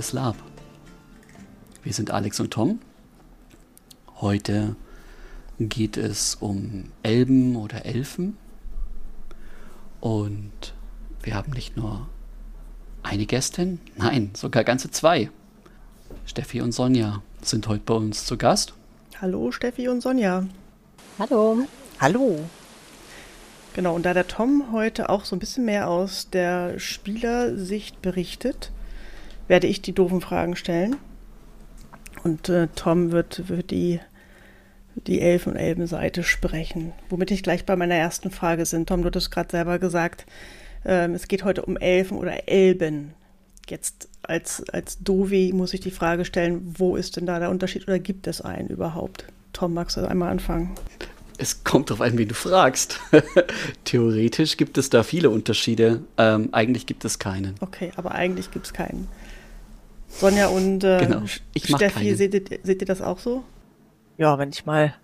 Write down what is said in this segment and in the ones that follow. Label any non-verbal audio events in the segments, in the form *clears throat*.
Digitales Lab. Wir sind Alex und Tom. Heute geht es um Elben oder Elfen. Und wir haben nicht nur eine Gästin, nein, sogar ganze zwei. Steffi und Sonja sind heute bei uns zu Gast. Hallo Steffi und Sonja. Hallo. Hallo. Genau, und da der Tom heute auch so ein bisschen mehr aus der Spielersicht berichtet, werde ich die doofen Fragen stellen. Und äh, Tom wird, wird die, die Elfen- und Elbenseite sprechen. Womit ich gleich bei meiner ersten Frage sind. Tom, du hattest gerade selber gesagt, ähm, es geht heute um Elfen oder Elben. Jetzt als, als Dovi muss ich die Frage stellen, wo ist denn da der Unterschied oder gibt es einen überhaupt? Tom, magst du einmal anfangen? Es kommt darauf an, wen du fragst. *laughs* Theoretisch gibt es da viele Unterschiede. Ähm, eigentlich gibt es keinen. Okay, aber eigentlich gibt es keinen. Sonja und äh, genau. Steffi, seht ihr, seht ihr das auch so? Ja, wenn ich mal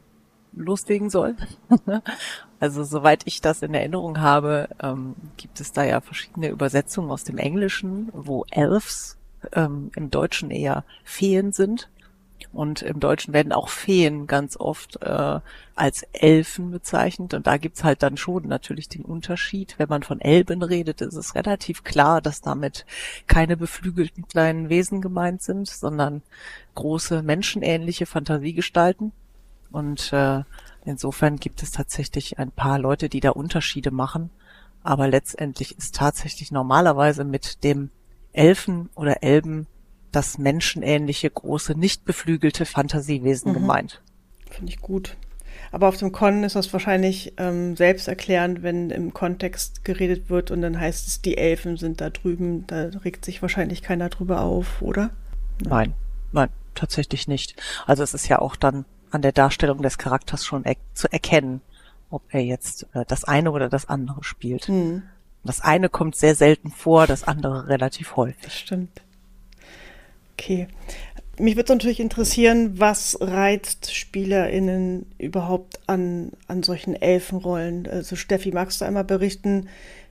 loslegen soll. *laughs* also soweit ich das in Erinnerung habe, ähm, gibt es da ja verschiedene Übersetzungen aus dem Englischen, wo Elves ähm, im Deutschen eher Feen sind. Und im Deutschen werden auch Feen ganz oft äh, als Elfen bezeichnet. Und da gibt's halt dann schon natürlich den Unterschied. Wenn man von Elben redet, ist es relativ klar, dass damit keine beflügelten kleinen Wesen gemeint sind, sondern große menschenähnliche Fantasiegestalten. Und äh, insofern gibt es tatsächlich ein paar Leute, die da Unterschiede machen. Aber letztendlich ist tatsächlich normalerweise mit dem Elfen oder Elben das menschenähnliche, große, nicht beflügelte Fantasiewesen mhm. gemeint. Finde ich gut. Aber auf dem Con ist das wahrscheinlich ähm, selbsterklärend, wenn im Kontext geredet wird und dann heißt es, die Elfen sind da drüben. Da regt sich wahrscheinlich keiner drüber auf, oder? Nein, nein, tatsächlich nicht. Also es ist ja auch dann an der Darstellung des Charakters schon er zu erkennen, ob er jetzt äh, das eine oder das andere spielt. Mhm. Das eine kommt sehr selten vor, das andere relativ häufig. Das stimmt. Okay. Mich würde natürlich interessieren, was reizt SpielerInnen überhaupt an, an solchen Elfenrollen? Also Steffi, magst du einmal berichten,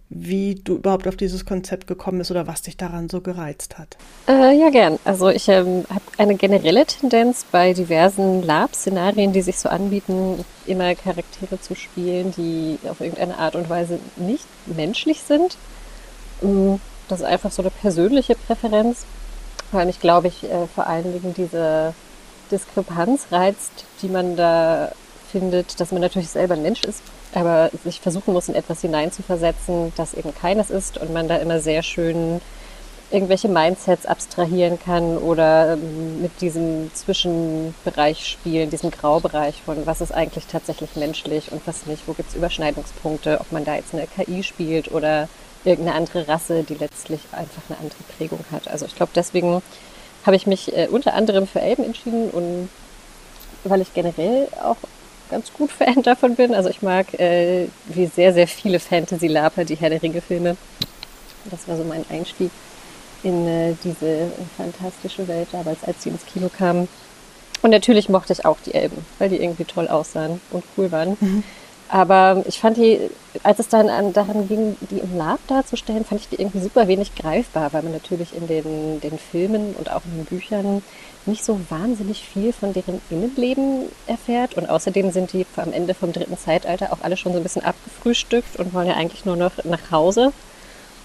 wie du überhaupt auf dieses Konzept gekommen bist oder was dich daran so gereizt hat? Äh, ja, gern. Also ich ähm, habe eine generelle Tendenz bei diversen Lab-Szenarien, die sich so anbieten, immer Charaktere zu spielen, die auf irgendeine Art und Weise nicht menschlich sind. Mm, das ist einfach so eine persönliche Präferenz weil mich, glaube ich, äh, vor allen Dingen diese Diskrepanz reizt, die man da findet, dass man natürlich selber ein Mensch ist, aber sich versuchen muss, in etwas hineinzuversetzen, das eben keines ist und man da immer sehr schön irgendwelche Mindsets abstrahieren kann oder ähm, mit diesem Zwischenbereich spielen, diesem Graubereich von was ist eigentlich tatsächlich menschlich und was nicht, wo gibt es Überschneidungspunkte, ob man da jetzt eine KI spielt oder irgendeine andere Rasse, die letztlich einfach eine andere Prägung hat. Also ich glaube, deswegen habe ich mich äh, unter anderem für Elben entschieden und weil ich generell auch ganz gut *laughs* Fan davon bin. Also ich mag äh, wie sehr, sehr viele Fantasy-Laper, die Herr der Ringe-Filme. Das war so mein Einstieg in äh, diese fantastische Welt damals, als sie ins Kino kamen. Und natürlich mochte ich auch die Elben, weil die irgendwie toll aussahen und cool waren. Mhm. Aber ich fand die, als es dann an, daran ging, die im Lab darzustellen, fand ich die irgendwie super wenig greifbar, weil man natürlich in den, den Filmen und auch in den Büchern nicht so wahnsinnig viel von deren Innenleben erfährt. Und außerdem sind die am Ende vom dritten Zeitalter auch alle schon so ein bisschen abgefrühstückt und wollen ja eigentlich nur noch nach Hause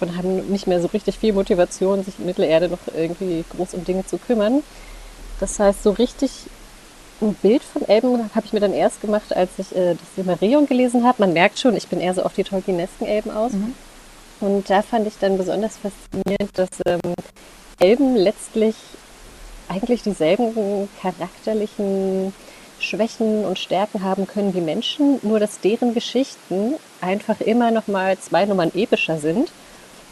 und haben nicht mehr so richtig viel Motivation, sich in Mittelerde noch irgendwie groß um Dinge zu kümmern. Das heißt, so richtig ein Bild von Elben habe ich mir dann erst gemacht, als ich äh, das Silmarillion gelesen habe. Man merkt schon, ich bin eher so auf die Tolkienesken Elben aus. Mhm. Und da fand ich dann besonders faszinierend, dass ähm, Elben letztlich eigentlich dieselben charakterlichen Schwächen und Stärken haben können wie Menschen, nur dass deren Geschichten einfach immer noch mal zwei Nummern epischer sind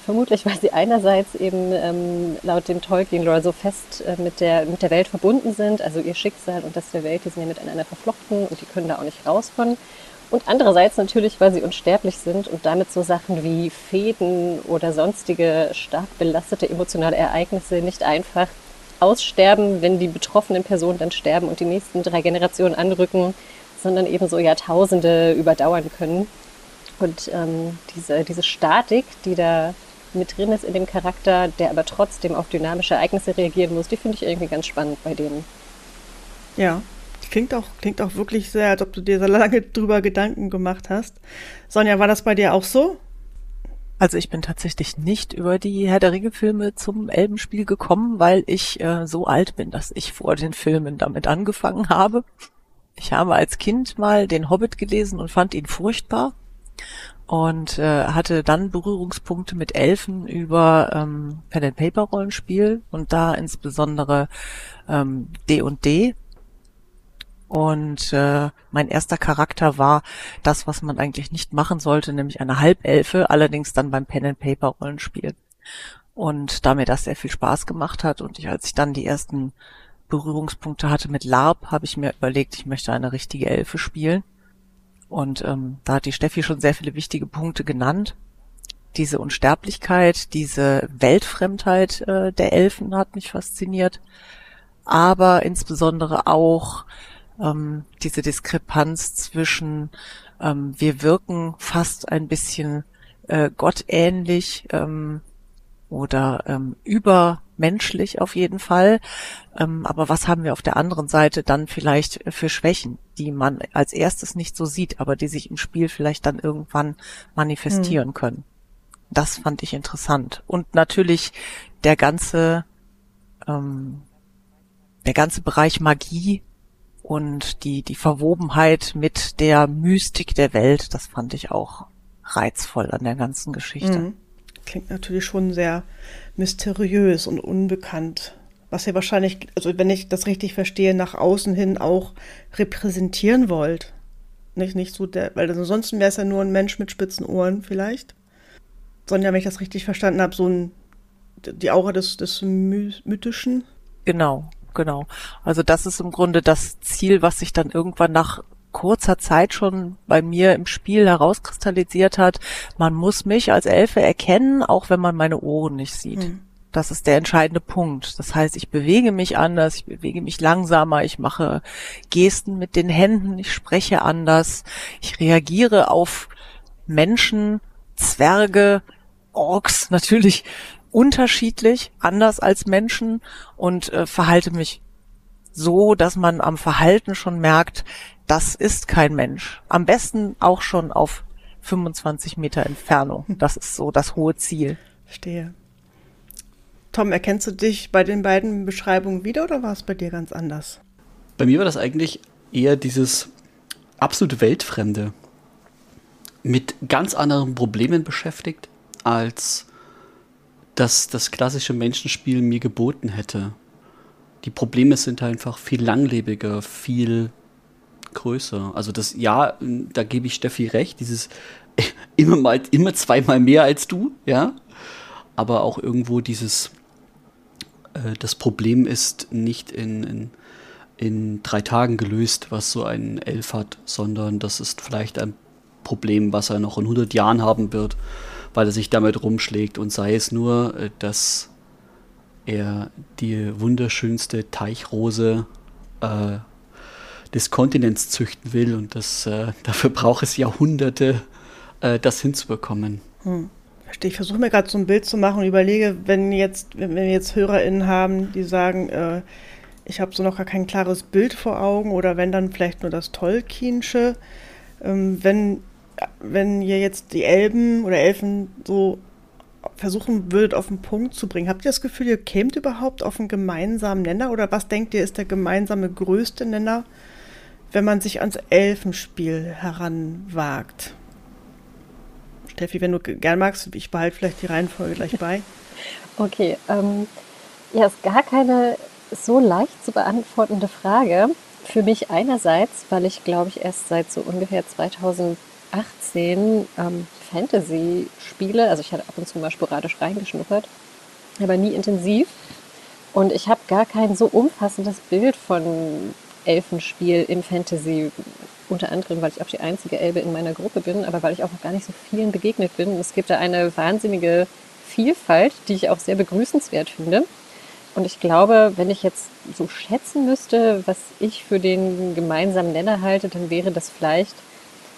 Vermutlich, weil sie einerseits eben ähm, laut dem Tolkien-Lore so fest äh, mit, der, mit der Welt verbunden sind, also ihr Schicksal und das der Welt, die sind ja miteinander verflochten und die können da auch nicht raus von. Und andererseits natürlich, weil sie unsterblich sind und damit so Sachen wie Fäden oder sonstige stark belastete emotionale Ereignisse nicht einfach aussterben, wenn die betroffenen Personen dann sterben und die nächsten drei Generationen anrücken, sondern eben so Jahrtausende überdauern können. Und ähm, diese, diese Statik, die da mit drin ist in dem Charakter, der aber trotzdem auf dynamische Ereignisse reagieren muss, die finde ich irgendwie ganz spannend bei denen. Ja, klingt auch, klingt auch wirklich sehr, als ob du dir so lange *laughs* drüber Gedanken gemacht hast. Sonja, war das bei dir auch so? Also ich bin tatsächlich nicht über die Herr der Ringe-Filme zum Elbenspiel gekommen, weil ich äh, so alt bin, dass ich vor den Filmen damit angefangen habe. Ich habe als Kind mal den Hobbit gelesen und fand ihn furchtbar und äh, hatte dann Berührungspunkte mit Elfen über ähm, Pen and Paper Rollenspiel und da insbesondere ähm, D und D und äh, mein erster Charakter war das, was man eigentlich nicht machen sollte, nämlich eine Halbelfe, allerdings dann beim Pen and Paper Rollenspiel. Und da mir das sehr viel Spaß gemacht hat und ich, als ich dann die ersten Berührungspunkte hatte mit LARP, habe ich mir überlegt, ich möchte eine richtige Elfe spielen. Und ähm, da hat die Steffi schon sehr viele wichtige Punkte genannt. Diese Unsterblichkeit, diese Weltfremdheit äh, der Elfen hat mich fasziniert, aber insbesondere auch ähm, diese Diskrepanz zwischen ähm, wir wirken fast ein bisschen äh, gottähnlich ähm, oder ähm, übermenschlich auf jeden Fall. Ähm, aber was haben wir auf der anderen Seite dann vielleicht für Schwächen, die man als erstes nicht so sieht, aber die sich im Spiel vielleicht dann irgendwann manifestieren mhm. können? Das fand ich interessant. Und natürlich der ganze, ähm, der ganze Bereich Magie, und die, die Verwobenheit mit der Mystik der Welt, das fand ich auch reizvoll an der ganzen Geschichte. Mhm. Klingt natürlich schon sehr mysteriös und unbekannt. Was ihr wahrscheinlich, also wenn ich das richtig verstehe, nach außen hin auch repräsentieren wollt. Nicht, nicht so der, weil ansonsten wäre es ja nur ein Mensch mit spitzen Ohren vielleicht. Sondern, wenn ich das richtig verstanden habe, so ein, die Aura des, des Mythischen. Genau, genau. Also das ist im Grunde das Ziel, was sich dann irgendwann nach kurzer Zeit schon bei mir im Spiel herauskristallisiert hat. Man muss mich als Elfe erkennen, auch wenn man meine Ohren nicht sieht. Mhm. Das ist der entscheidende Punkt. Das heißt, ich bewege mich anders, ich bewege mich langsamer, ich mache Gesten mit den Händen, ich spreche anders, ich reagiere auf Menschen, Zwerge, Orks natürlich unterschiedlich, anders als Menschen und äh, verhalte mich so, dass man am Verhalten schon merkt, das ist kein Mensch. Am besten auch schon auf 25 Meter Entfernung. *laughs* Das ist so das hohe Ziel. Verstehe. Tom, erkennst du dich bei den beiden Beschreibungen wieder oder war es bei dir ganz anders? Bei mir war das eigentlich eher dieses absolute Weltfremde mit ganz anderen Problemen beschäftigt als das das klassische Menschenspiel mir geboten hätte. Die Probleme sind einfach viel langlebiger, viel größer. Also das, ja, da gebe ich Steffi recht, dieses *laughs* immer mal, immer zweimal mehr als du, ja. Aber auch irgendwo dieses, äh, das Problem ist nicht in, in, in drei Tagen gelöst, was so ein Elf hat, sondern das ist vielleicht ein Problem, was er noch in 100 Jahren haben wird weil er sich damit rumschlägt und sei es nur, äh, dass er die wunderschönste Teichrose äh, des Kontinents züchten will und das, äh, dafür braucht es Jahrhunderte, äh, das hinzubekommen. Hm. Ich versuche mir gerade so ein Bild zu machen und überlege, wenn jetzt, wenn wir jetzt HörerInnen haben, die sagen, äh, ich habe so noch gar kein klares Bild vor Augen oder wenn dann vielleicht nur das Tolkienische. Ähm, wenn wenn ihr jetzt die Elben oder Elfen so versuchen würdet, auf den Punkt zu bringen, habt ihr das Gefühl, ihr kämt überhaupt auf einen gemeinsamen Nenner? Oder was denkt ihr, ist der gemeinsame größte Nenner, wenn man sich ans Elfenspiel heranwagt? Steffi, wenn du gern magst, ich behalte vielleicht die Reihenfolge gleich bei. *laughs* Okay, ähm, ja, ist gar keine so leicht zu beantwortende Frage. Für mich einerseits, weil ich glaube ich erst seit so ungefähr 2000 18 ähm, Fantasy-Spiele. Also ich hatte ab und zu mal sporadisch reingeschnuppert, aber nie intensiv. Und ich habe gar kein so umfassendes Bild von Elfenspiel im Fantasy. Unter anderem, weil ich auch die einzige Elbe in meiner Gruppe bin, aber weil ich auch noch gar nicht so vielen begegnet bin. Es gibt da eine wahnsinnige Vielfalt, die ich auch sehr begrüßenswert finde. Und ich glaube, wenn ich jetzt so schätzen müsste, was ich für den gemeinsamen Nenner halte, dann wäre das vielleicht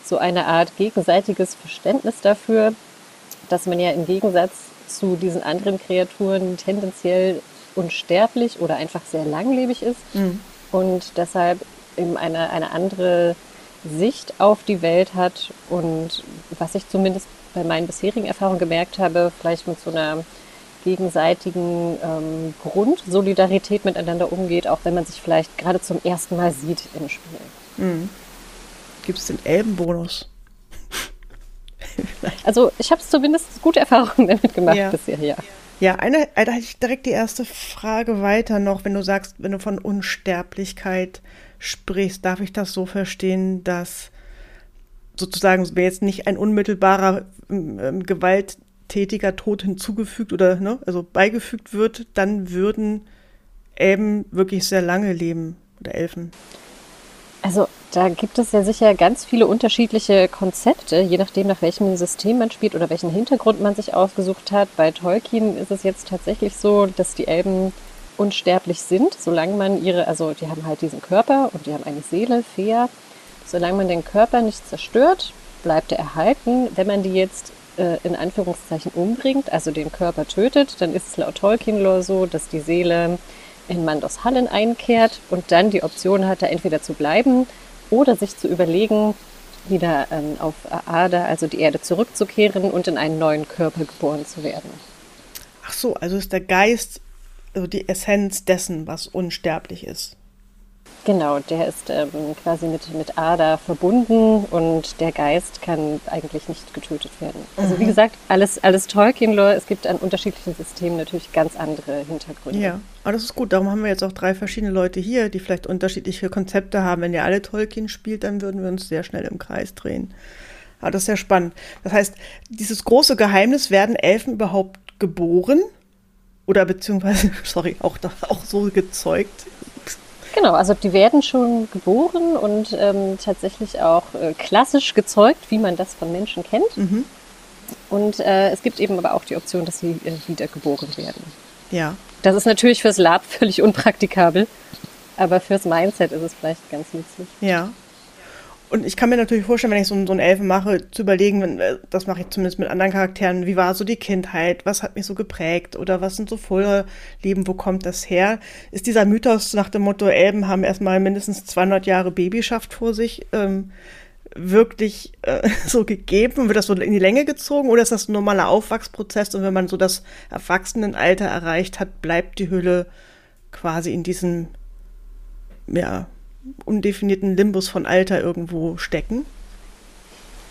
so eine Art gegenseitiges Verständnis dafür, dass man ja im Gegensatz zu diesen anderen Kreaturen tendenziell unsterblich oder einfach sehr langlebig ist Mhm. Und deshalb eben eine, eine andere Sicht auf die Welt hat und was ich zumindest bei meinen bisherigen Erfahrungen gemerkt habe, vielleicht mit so einer gegenseitigen ähm, Grundsolidarität miteinander umgeht, auch wenn man sich vielleicht gerade zum ersten Mal sieht im Spiel. Mhm. Gibt es den Elbenbonus? Also ich habe zumindest gute Erfahrungen *laughs* damit gemacht Ja. bisher, ja. Ja, eine, äh, da hätte ich direkt die erste Frage weiter noch, wenn du sagst, wenn du von Unsterblichkeit sprichst, darf ich das so verstehen, dass sozusagen, wer jetzt nicht ein unmittelbarer ähm, ähm, gewalttätiger Tod hinzugefügt oder ne, also beigefügt wird, dann würden Elben wirklich sehr lange leben oder Elfen. Also da gibt es ja sicher ganz viele unterschiedliche Konzepte, je nachdem, nach welchem System man spielt oder welchen Hintergrund man sich ausgesucht hat. Bei Tolkien ist es jetzt tatsächlich so, dass die Elben unsterblich sind, solange man ihre, also die haben halt diesen Körper und die haben eine Seele, Fea. Solange man den Körper nicht zerstört, bleibt er erhalten. Wenn man die jetzt äh, in Anführungszeichen umbringt, also den Körper tötet, dann ist es laut Tolkien-Lore so, dass die Seele in Mandos Hallen einkehrt und dann die Option hat, da entweder zu bleiben oder sich zu überlegen, wieder ähm, auf Aada, also die Erde zurückzukehren und in einen neuen Körper geboren zu werden. Ach so, also ist der Geist, also die Essenz dessen, was unsterblich ist. Genau, der ist ähm, quasi mit, mit Ada verbunden und der Geist kann eigentlich nicht getötet werden. Also wie gesagt, alles, alles Tolkien-Lore. Es gibt an unterschiedlichen Systemen natürlich ganz andere Hintergründe. Ja, aber das ist gut. Darum haben wir jetzt auch drei verschiedene Leute hier, die vielleicht unterschiedliche Konzepte haben. Wenn ihr alle Tolkien spielt, dann würden wir uns sehr schnell im Kreis drehen. Aber das ist sehr spannend. Das heißt, dieses große Geheimnis, werden Elfen überhaupt geboren? Oder beziehungsweise, *laughs* sorry, auch, auch so gezeugt? Genau, also die werden schon geboren und ähm, tatsächlich auch äh, klassisch gezeugt, wie man das von Menschen kennt. Mhm. Und äh, es gibt eben aber auch die Option, dass sie äh, wiedergeboren werden. Ja. Das ist natürlich fürs Lab völlig unpraktikabel, aber fürs Mindset ist es vielleicht ganz nützlich. Ja. Und ich kann mir natürlich vorstellen, wenn ich so, einen- so einen Elfen mache, zu überlegen, äh, das mache ich zumindest mit anderen Charakteren, wie war so die Kindheit, was hat mich so geprägt oder was sind so Vorleben, wo kommt das her? Ist dieser Mythos nach dem Motto, Elben haben erstmal mindestens 200 Jahre Babyschaft vor sich, ähm, wirklich äh, *laughs* so gegeben? Wird das so in die Länge gezogen oder ist das ein normaler Aufwachsprozess und wenn man so das Erwachsenenalter erreicht hat, bleibt die Hülle quasi in diesem, ja, undefinierten Limbus von Alter irgendwo stecken.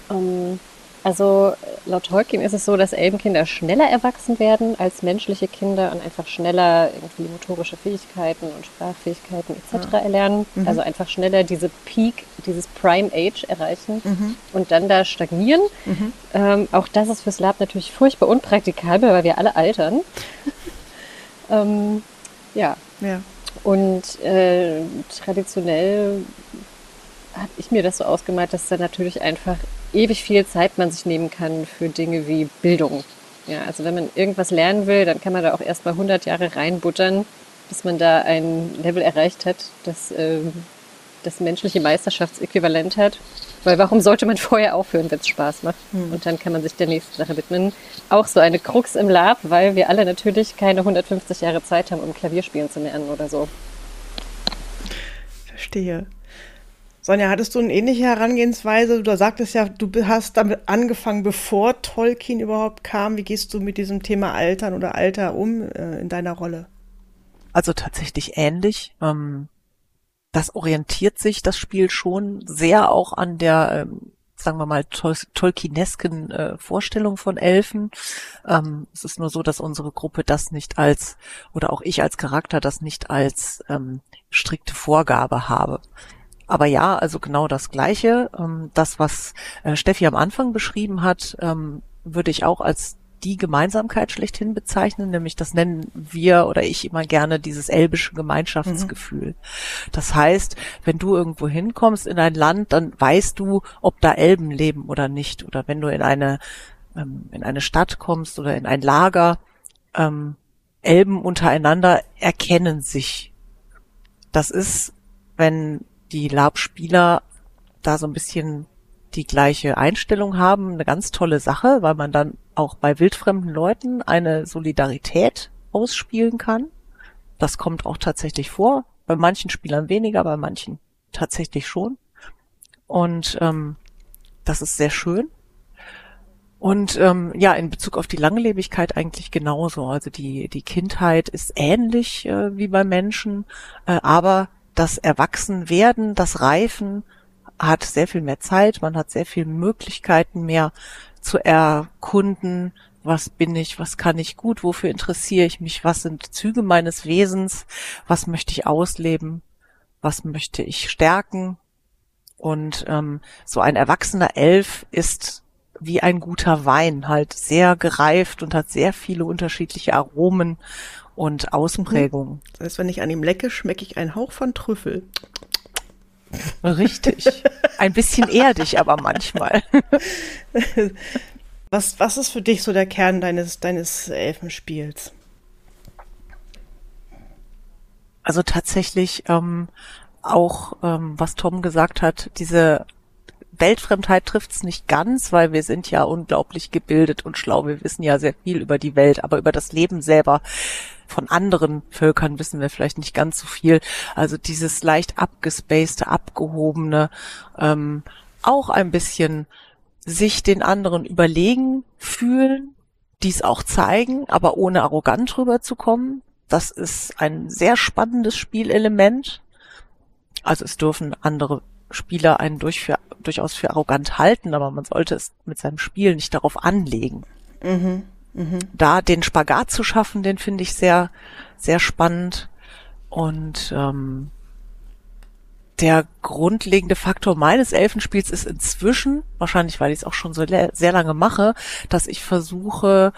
Ähm, also laut Tolkien ist es so, dass Elbenkinder schneller erwachsen werden als menschliche Kinder und einfach schneller irgendwie motorische Fähigkeiten und Sprachfähigkeiten etc. erlernen. Also einfach schneller diese Peak, dieses Prime Age erreichen und dann da stagnieren. Ähm, auch das ist fürs Lab natürlich furchtbar unpraktikabel, weil wir alle altern. *laughs* ähm, ja, Ja. Und äh, traditionell habe ich mir das so ausgemalt, dass da natürlich einfach ewig viel Zeit man sich nehmen kann für Dinge wie Bildung. Ja, also wenn man irgendwas lernen will, dann kann man da auch erstmal 100 Jahre reinbuttern, bis man da ein Level erreicht hat, das ähm, das menschliche Meisterschaftsäquivalent hat. Weil warum sollte man *laughs* vorher aufhören, wenn es Spaß macht? Und dann kann man sich der nächsten Sache widmen. Auch so eine Krux im Lab, weil wir alle natürlich keine 150 Jahre Zeit haben, um Klavierspielen zu lernen oder so. Verstehe. Sonja, hattest du eine ähnliche Herangehensweise? Du sagtest ja, du hast damit angefangen, bevor Tolkien überhaupt kam. Wie gehst du mit diesem Thema Altern oder Alter um äh, in deiner Rolle? Also tatsächlich ähnlich. Ähm, das orientiert sich das Spiel schon sehr auch an der, ähm, sagen wir mal, Tol Tolkienesken äh, Vorstellung von Elfen. Ähm, es ist nur so, dass unsere Gruppe das nicht als, oder auch ich als Charakter das nicht als ähm, strikte Vorgabe habe. Aber ja, also genau das Gleiche. Ähm, das, was äh, Steffi am Anfang beschrieben hat, ähm, würde ich auch als die Gemeinsamkeit schlechthin bezeichnen, nämlich das nennen wir oder ich immer gerne dieses elbische Gemeinschaftsgefühl. Das heißt, wenn du irgendwo hinkommst in ein Land, dann weißt du, ob da Elben leben oder nicht. Oder wenn du in eine, ähm, in eine Stadt kommst oder in ein Lager, ähm, Elben untereinander erkennen sich. Das ist, wenn die Lab-Spieler da so ein bisschen die gleiche Einstellung haben, eine ganz tolle Sache, weil man dann auch bei wildfremden Leuten eine Solidarität ausspielen kann. Das kommt auch tatsächlich vor. Bei manchen Spielern weniger, bei manchen tatsächlich schon. Und ähm, das ist sehr schön. Und ähm, ja, in Bezug auf die Langlebigkeit eigentlich genauso. Also die, die Kindheit ist ähnlich äh, wie bei Menschen, äh, aber das Erwachsenwerden, das Reifen hat sehr viel mehr Zeit, man hat sehr viel Möglichkeiten mehr zu erkunden, was bin ich, was kann ich gut, wofür interessiere ich mich, was sind Züge meines Wesens, was möchte ich ausleben, was möchte ich stärken. Und ähm, so ein erwachsener Elf ist wie ein guter Wein, halt sehr gereift und hat sehr viele unterschiedliche Aromen und Ausprägungen. Das heißt, wenn ich an ihm lecke, schmecke ich einen Hauch von Trüffel. Richtig. Ein bisschen erdig, aber manchmal. *laughs* Was, was ist für dich so der Kern deines, deines Elfenspiels? Also tatsächlich ähm, auch, ähm, was Tom gesagt hat, diese Weltfremdheit trifft's nicht ganz, weil wir sind ja unglaublich gebildet und schlau. Wir wissen ja sehr viel über die Welt, aber über das Leben selber von anderen Völkern wissen wir vielleicht nicht ganz so viel. Also dieses leicht abgespacede, abgehobene, ähm, auch ein bisschen sich den anderen überlegen fühlen, dies auch zeigen, aber ohne arrogant rüberzukommen. Das ist ein sehr spannendes Spielelement. Also es dürfen andere Spieler einen durch für, durchaus für arrogant halten, aber man sollte es mit seinem Spiel nicht darauf anlegen. Mhm, Da den Spagat zu schaffen, den finde ich sehr, sehr spannend. Und ähm, der grundlegende Faktor meines Elfenspiels ist inzwischen, wahrscheinlich weil ich es auch schon so sehr lange mache, dass ich versuche,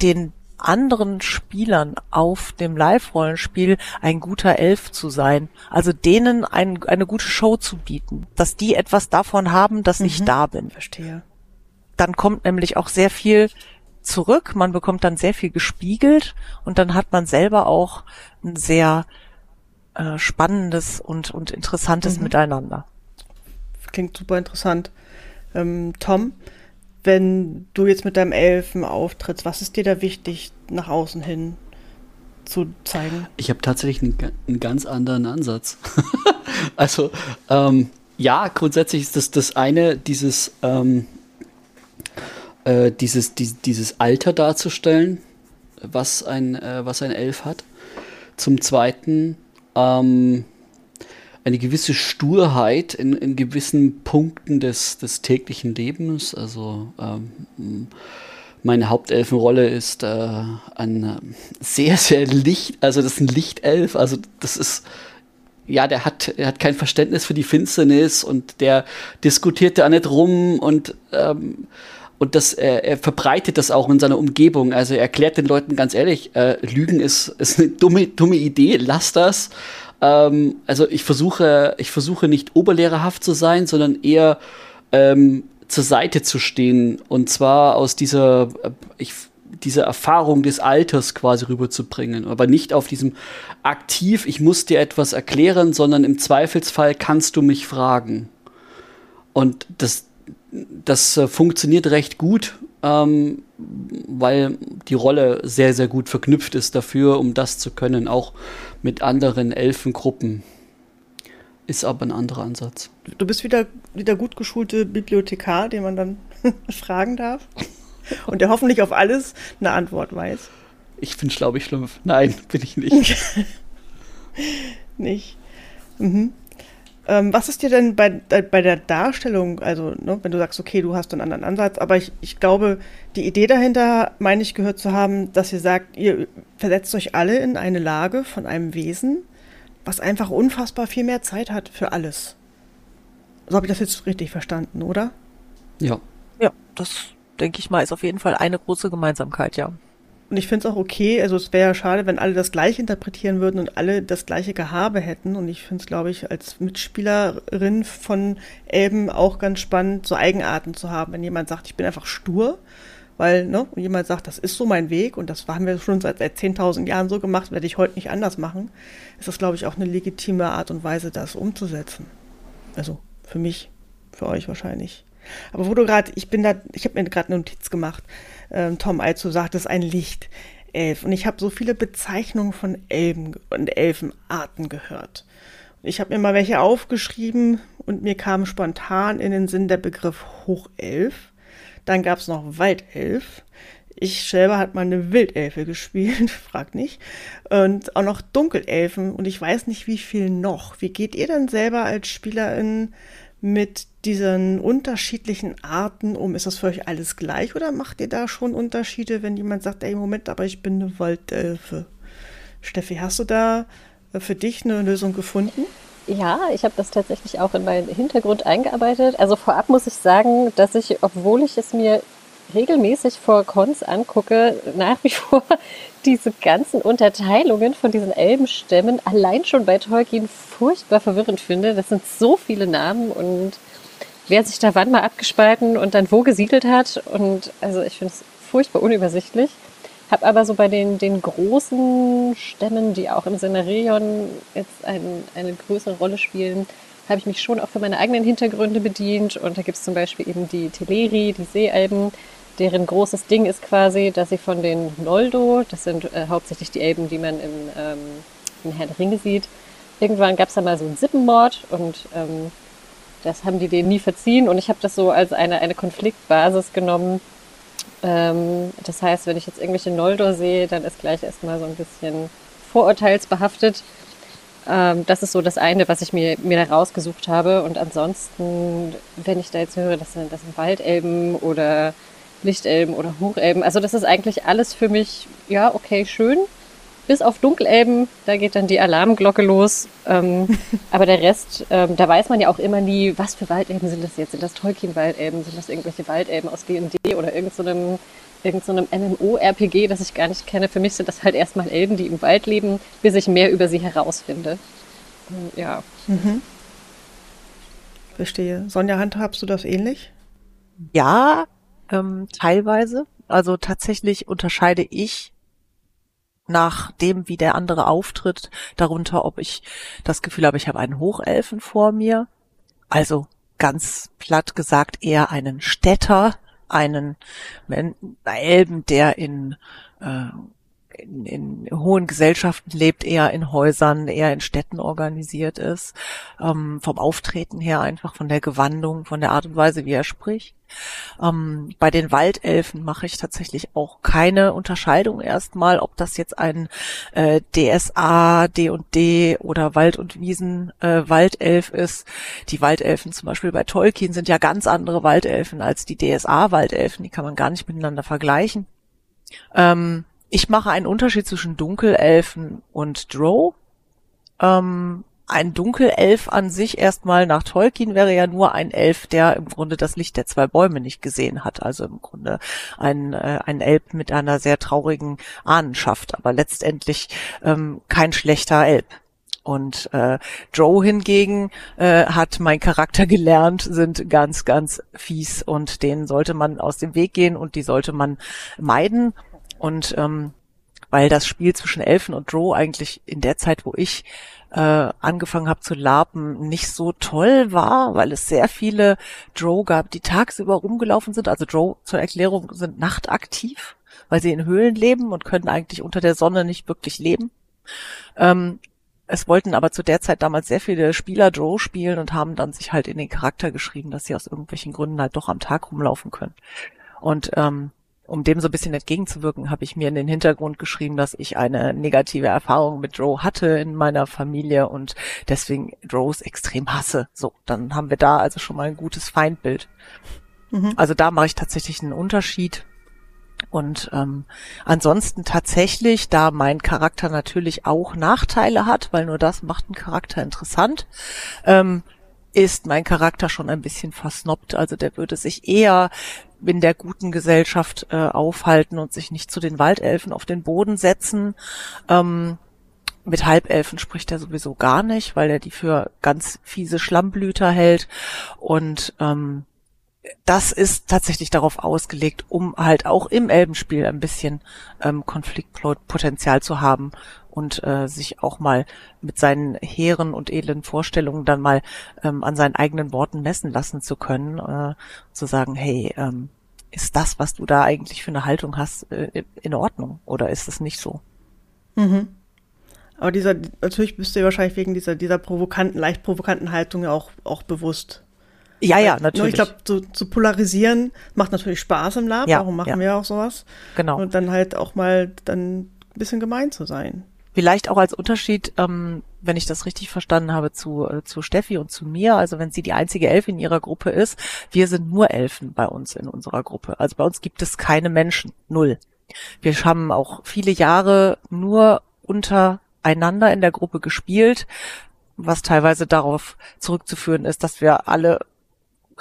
den anderen Spielern auf dem Live-Rollenspiel ein guter Elf zu sein. Also denen ein, eine gute Show zu bieten. Dass die etwas davon haben, dass mhm. ich da bin. Verstehe. Dann kommt nämlich auch sehr viel zurück. Man bekommt dann sehr viel gespiegelt und dann hat man selber auch ein sehr äh, spannendes und, und interessantes mhm. Miteinander. Klingt super interessant. Ähm, Tom, wenn du jetzt mit deinem Elfen auftrittst, was ist dir da wichtig nach außen hin zu zeigen? Ich habe tatsächlich einen, einen, ganz anderen Ansatz. *laughs* also ähm, ja, grundsätzlich ist das das eine, dieses ähm, äh, dieses, die, dieses Alter darzustellen, was ein, äh, was ein Elf hat. Zum Zweiten ähm, eine gewisse Sturheit in, in gewissen Punkten des, des täglichen Lebens. Also ähm, meine Hauptelfenrolle ist äh, ein sehr, sehr Licht, also das ist ein Lichtelf, also das ist, ja, der hat, der hat kein Verständnis für die Finsternis und der diskutiert da nicht rum und ähm, und das, er, er verbreitet das auch in seiner Umgebung. Also er erklärt den Leuten ganz ehrlich, äh, Lügen ist, ist eine dumme, dumme Idee, lass das. Ähm, also ich versuche, ich versuche nicht oberlehrerhaft zu sein, sondern eher ähm, zur Seite zu stehen. Und zwar aus dieser, äh, ich, dieser Erfahrung des Alters quasi rüberzubringen. Aber nicht auf diesem aktiv, ich muss dir etwas erklären, sondern im Zweifelsfall kannst du mich fragen. Und das, das äh, funktioniert recht gut, ähm, weil die Rolle sehr, sehr gut verknüpft ist dafür, um das zu können, auch mit anderen Elfengruppen. Ist aber ein anderer Ansatz. Du bist wieder, wieder gut geschulte Bibliothekar, den man dann *laughs* fragen darf und der hoffentlich auf alles eine Antwort weiß. Ich bin schlau, ich schlumpf. Nein, bin ich nicht. *laughs* nicht. Mhm. Ähm, was ist dir denn bei, bei der Darstellung, also ne, wenn du sagst, okay, du hast einen anderen Ansatz, aber ich, ich glaube, die Idee dahinter, meine ich, gehört zu haben, dass ihr sagt, ihr versetzt euch alle in eine Lage von einem Wesen, was einfach unfassbar viel mehr Zeit hat für alles. So habe ich das jetzt richtig verstanden, oder? Ja. Ja, das denke ich mal, ist auf jeden Fall eine große Gemeinsamkeit, ja. Und ich finde es auch okay, also es wäre ja schade, wenn alle das gleiche interpretieren würden und alle das gleiche Gehabe hätten. Und ich finde es, glaube ich, als Mitspielerin von Elben auch ganz spannend, so Eigenarten zu haben. Wenn jemand sagt, ich bin einfach stur, weil, ne, jemand sagt, das ist so mein Weg und das haben wir schon seit, seit 10.000 Jahren so gemacht, werde ich heute nicht anders machen, ist das, glaube ich, auch eine legitime Art und Weise, das umzusetzen. Also für mich, für euch wahrscheinlich Aber wo du gerade, ich bin da, ich habe mir gerade eine Notiz gemacht. Ähm, Tom Alzo sagt, es ist ein Lichtelf. Und ich habe so viele Bezeichnungen von Elben und Elfenarten gehört. Ich habe mir mal welche aufgeschrieben und mir kam spontan in den Sinn der Begriff Hochelf. Dann gab es noch Waldelf. Ich selber hat mal eine Wildelfe gespielt, *laughs* fragt nicht. Und auch noch Dunkelelfen und ich weiß nicht, wie viel noch. Wie geht ihr denn selber als Spielerin mit diesen unterschiedlichen Arten um? Ist das für euch alles gleich oder macht ihr da schon Unterschiede, wenn jemand sagt, ey, Moment, aber ich bin eine Waldelfe? Steffi, hast du da für dich eine Lösung gefunden? Ja, ich habe das tatsächlich auch in meinen Hintergrund eingearbeitet. Also vorab muss ich sagen, dass ich, obwohl ich es mir regelmäßig vor Cons angucke, nach wie *laughs* vor diese ganzen Unterteilungen von diesen Elbenstämmen allein schon bei Tolkien furchtbar verwirrend finde. Das sind so viele Namen und wer sich da wann mal abgespalten und dann wo gesiedelt hat. Und also ich finde es furchtbar unübersichtlich. Habe aber so bei den, den großen Stämmen, die auch im Senarion jetzt ein, eine größere Rolle spielen, habe ich mich schon auch für meine eigenen Hintergründe bedient. Und da gibt es zum Beispiel eben die Teleri, die Seealben, deren großes Ding ist quasi, dass sie von den Noldo, das sind äh, hauptsächlich die Elben, die man im, ähm, in Herrn Ringe sieht, irgendwann gab es da mal so einen Sippenmord und ähm, das haben die denen nie verziehen und ich habe das so als eine, eine Konfliktbasis genommen. Ähm, das heißt, wenn ich jetzt irgendwelche Noldor sehe, dann ist gleich erstmal so ein bisschen vorurteilsbehaftet. Ähm, das ist so das eine, was ich mir, mir da rausgesucht habe. Und ansonsten, wenn ich da jetzt höre, das sind, das sind Waldelben oder Lichtelben oder Hochelben. Also das ist eigentlich alles für mich, ja, okay, schön. Bis auf Dunkelelben, da geht dann die Alarmglocke los. Ähm, *laughs* aber der Rest, ähm, da weiß man ja auch immer nie, was für Waldelben sind das jetzt? Sind das Tolkien-Waldelben? Sind das irgendwelche Waldelben aus D&D oder irgendeinem so irgend so MMO-RPG, das ich gar nicht kenne? Für mich sind das halt erstmal Elben, die im Wald leben, bis ich mehr über sie herausfinde. Ja. Mhm. Verstehe. Sonja, handhabst du das ähnlich? Ja, ähm, teilweise. Also tatsächlich unterscheide ich nach dem, wie der andere auftritt, darunter, ob ich das Gefühl habe, ich habe einen Hochelfen vor mir. Also ganz platt gesagt eher einen Städter, einen Elben, der in äh, in, in hohen Gesellschaften lebt, eher in Häusern, eher in Städten organisiert ist, ähm, vom Auftreten her einfach, von der Gewandung, von der Art und Weise, wie er spricht. Ähm, bei den Waldelfen mache ich tatsächlich auch keine Unterscheidung erstmal, ob das jetzt ein äh, DSA, D&D oder Wald- und Wiesen äh, Waldelf ist. Die Waldelfen zum Beispiel bei Tolkien sind ja ganz andere Waldelfen als die DSA-Waldelfen. Die kann man gar nicht miteinander vergleichen. Ähm, ich mache einen Unterschied zwischen Dunkelelfen und Drow. Ähm, ein Dunkelelf an sich erstmal nach Tolkien wäre ja nur ein Elf, der im Grunde das Licht der zwei Bäume nicht gesehen hat. Also im Grunde ein, äh, ein Elb mit einer sehr traurigen Ahnenschaft, aber letztendlich ähm, kein schlechter Elb. Und äh, Joe hingegen äh, hat mein Charakter *laughs* gelernt, sind ganz, ganz fies und denen sollte man aus dem Weg gehen und die sollte man meiden. Und ähm, weil das Spiel zwischen Elfen und Drow eigentlich in der Zeit, wo ich äh, angefangen habe zu larpen, nicht so toll war, weil es sehr viele Drow gab, die tagsüber rumgelaufen sind. Also Drow zur Erklärung sind nachtaktiv, weil sie in Höhlen leben und können eigentlich unter der Sonne nicht wirklich leben. Ähm, es wollten aber zu der Zeit damals sehr viele Spieler Drow spielen und haben dann sich halt in den Charakter geschrieben, dass sie aus irgendwelchen Gründen halt doch am Tag rumlaufen können. Und ähm, um dem so ein bisschen entgegenzuwirken, habe ich mir in den Hintergrund geschrieben, dass ich eine negative Erfahrung mit Drow hatte in meiner Familie und deswegen Drows extrem hasse. So, dann haben wir da also schon mal ein gutes Feindbild. Mhm. Also da mache ich tatsächlich einen Unterschied. Und ähm, ansonsten tatsächlich, da mein Charakter natürlich auch Nachteile hat, weil nur das macht einen Charakter interessant, ähm, ist mein Charakter schon ein bisschen versnobbt. Also der würde sich eher in der guten Gesellschaft äh, aufhalten und sich nicht zu den Waldelfen auf den Boden setzen. Ähm, mit Halbelfen spricht er sowieso gar nicht, weil er die für ganz fiese Schlammblüter hält. Und ähm, das ist tatsächlich darauf ausgelegt, um halt auch im Elbenspiel ein bisschen ähm, Konfliktpotenzial zu haben und äh, sich auch mal mit seinen hehren und edlen Vorstellungen dann mal ähm, an seinen eigenen Worten messen lassen zu können, äh, zu sagen, hey, ähm, ist das, was du da eigentlich für eine Haltung hast, äh, in Ordnung oder ist es nicht so? Mhm. Aber dieser, natürlich bist du ja wahrscheinlich wegen dieser, dieser provokanten, leicht provokanten Haltung ja auch, auch bewusst. Ja, ja, natürlich. Ich glaube, zu, zu polarisieren macht natürlich Spaß im Lab, Ja, darum machen ja. wir auch sowas. Genau. Und dann halt auch mal dann ein bisschen gemein zu sein. Vielleicht auch als Unterschied, ähm, wenn ich das richtig verstanden habe, zu, äh, zu Steffi und zu mir. Also wenn sie die einzige Elfe in ihrer Gruppe ist, wir sind nur Elfen bei uns in unserer Gruppe. Also bei uns gibt es keine Menschen. Null. Wir haben auch viele Jahre nur untereinander in der Gruppe gespielt, was teilweise darauf zurückzuführen ist, dass wir alle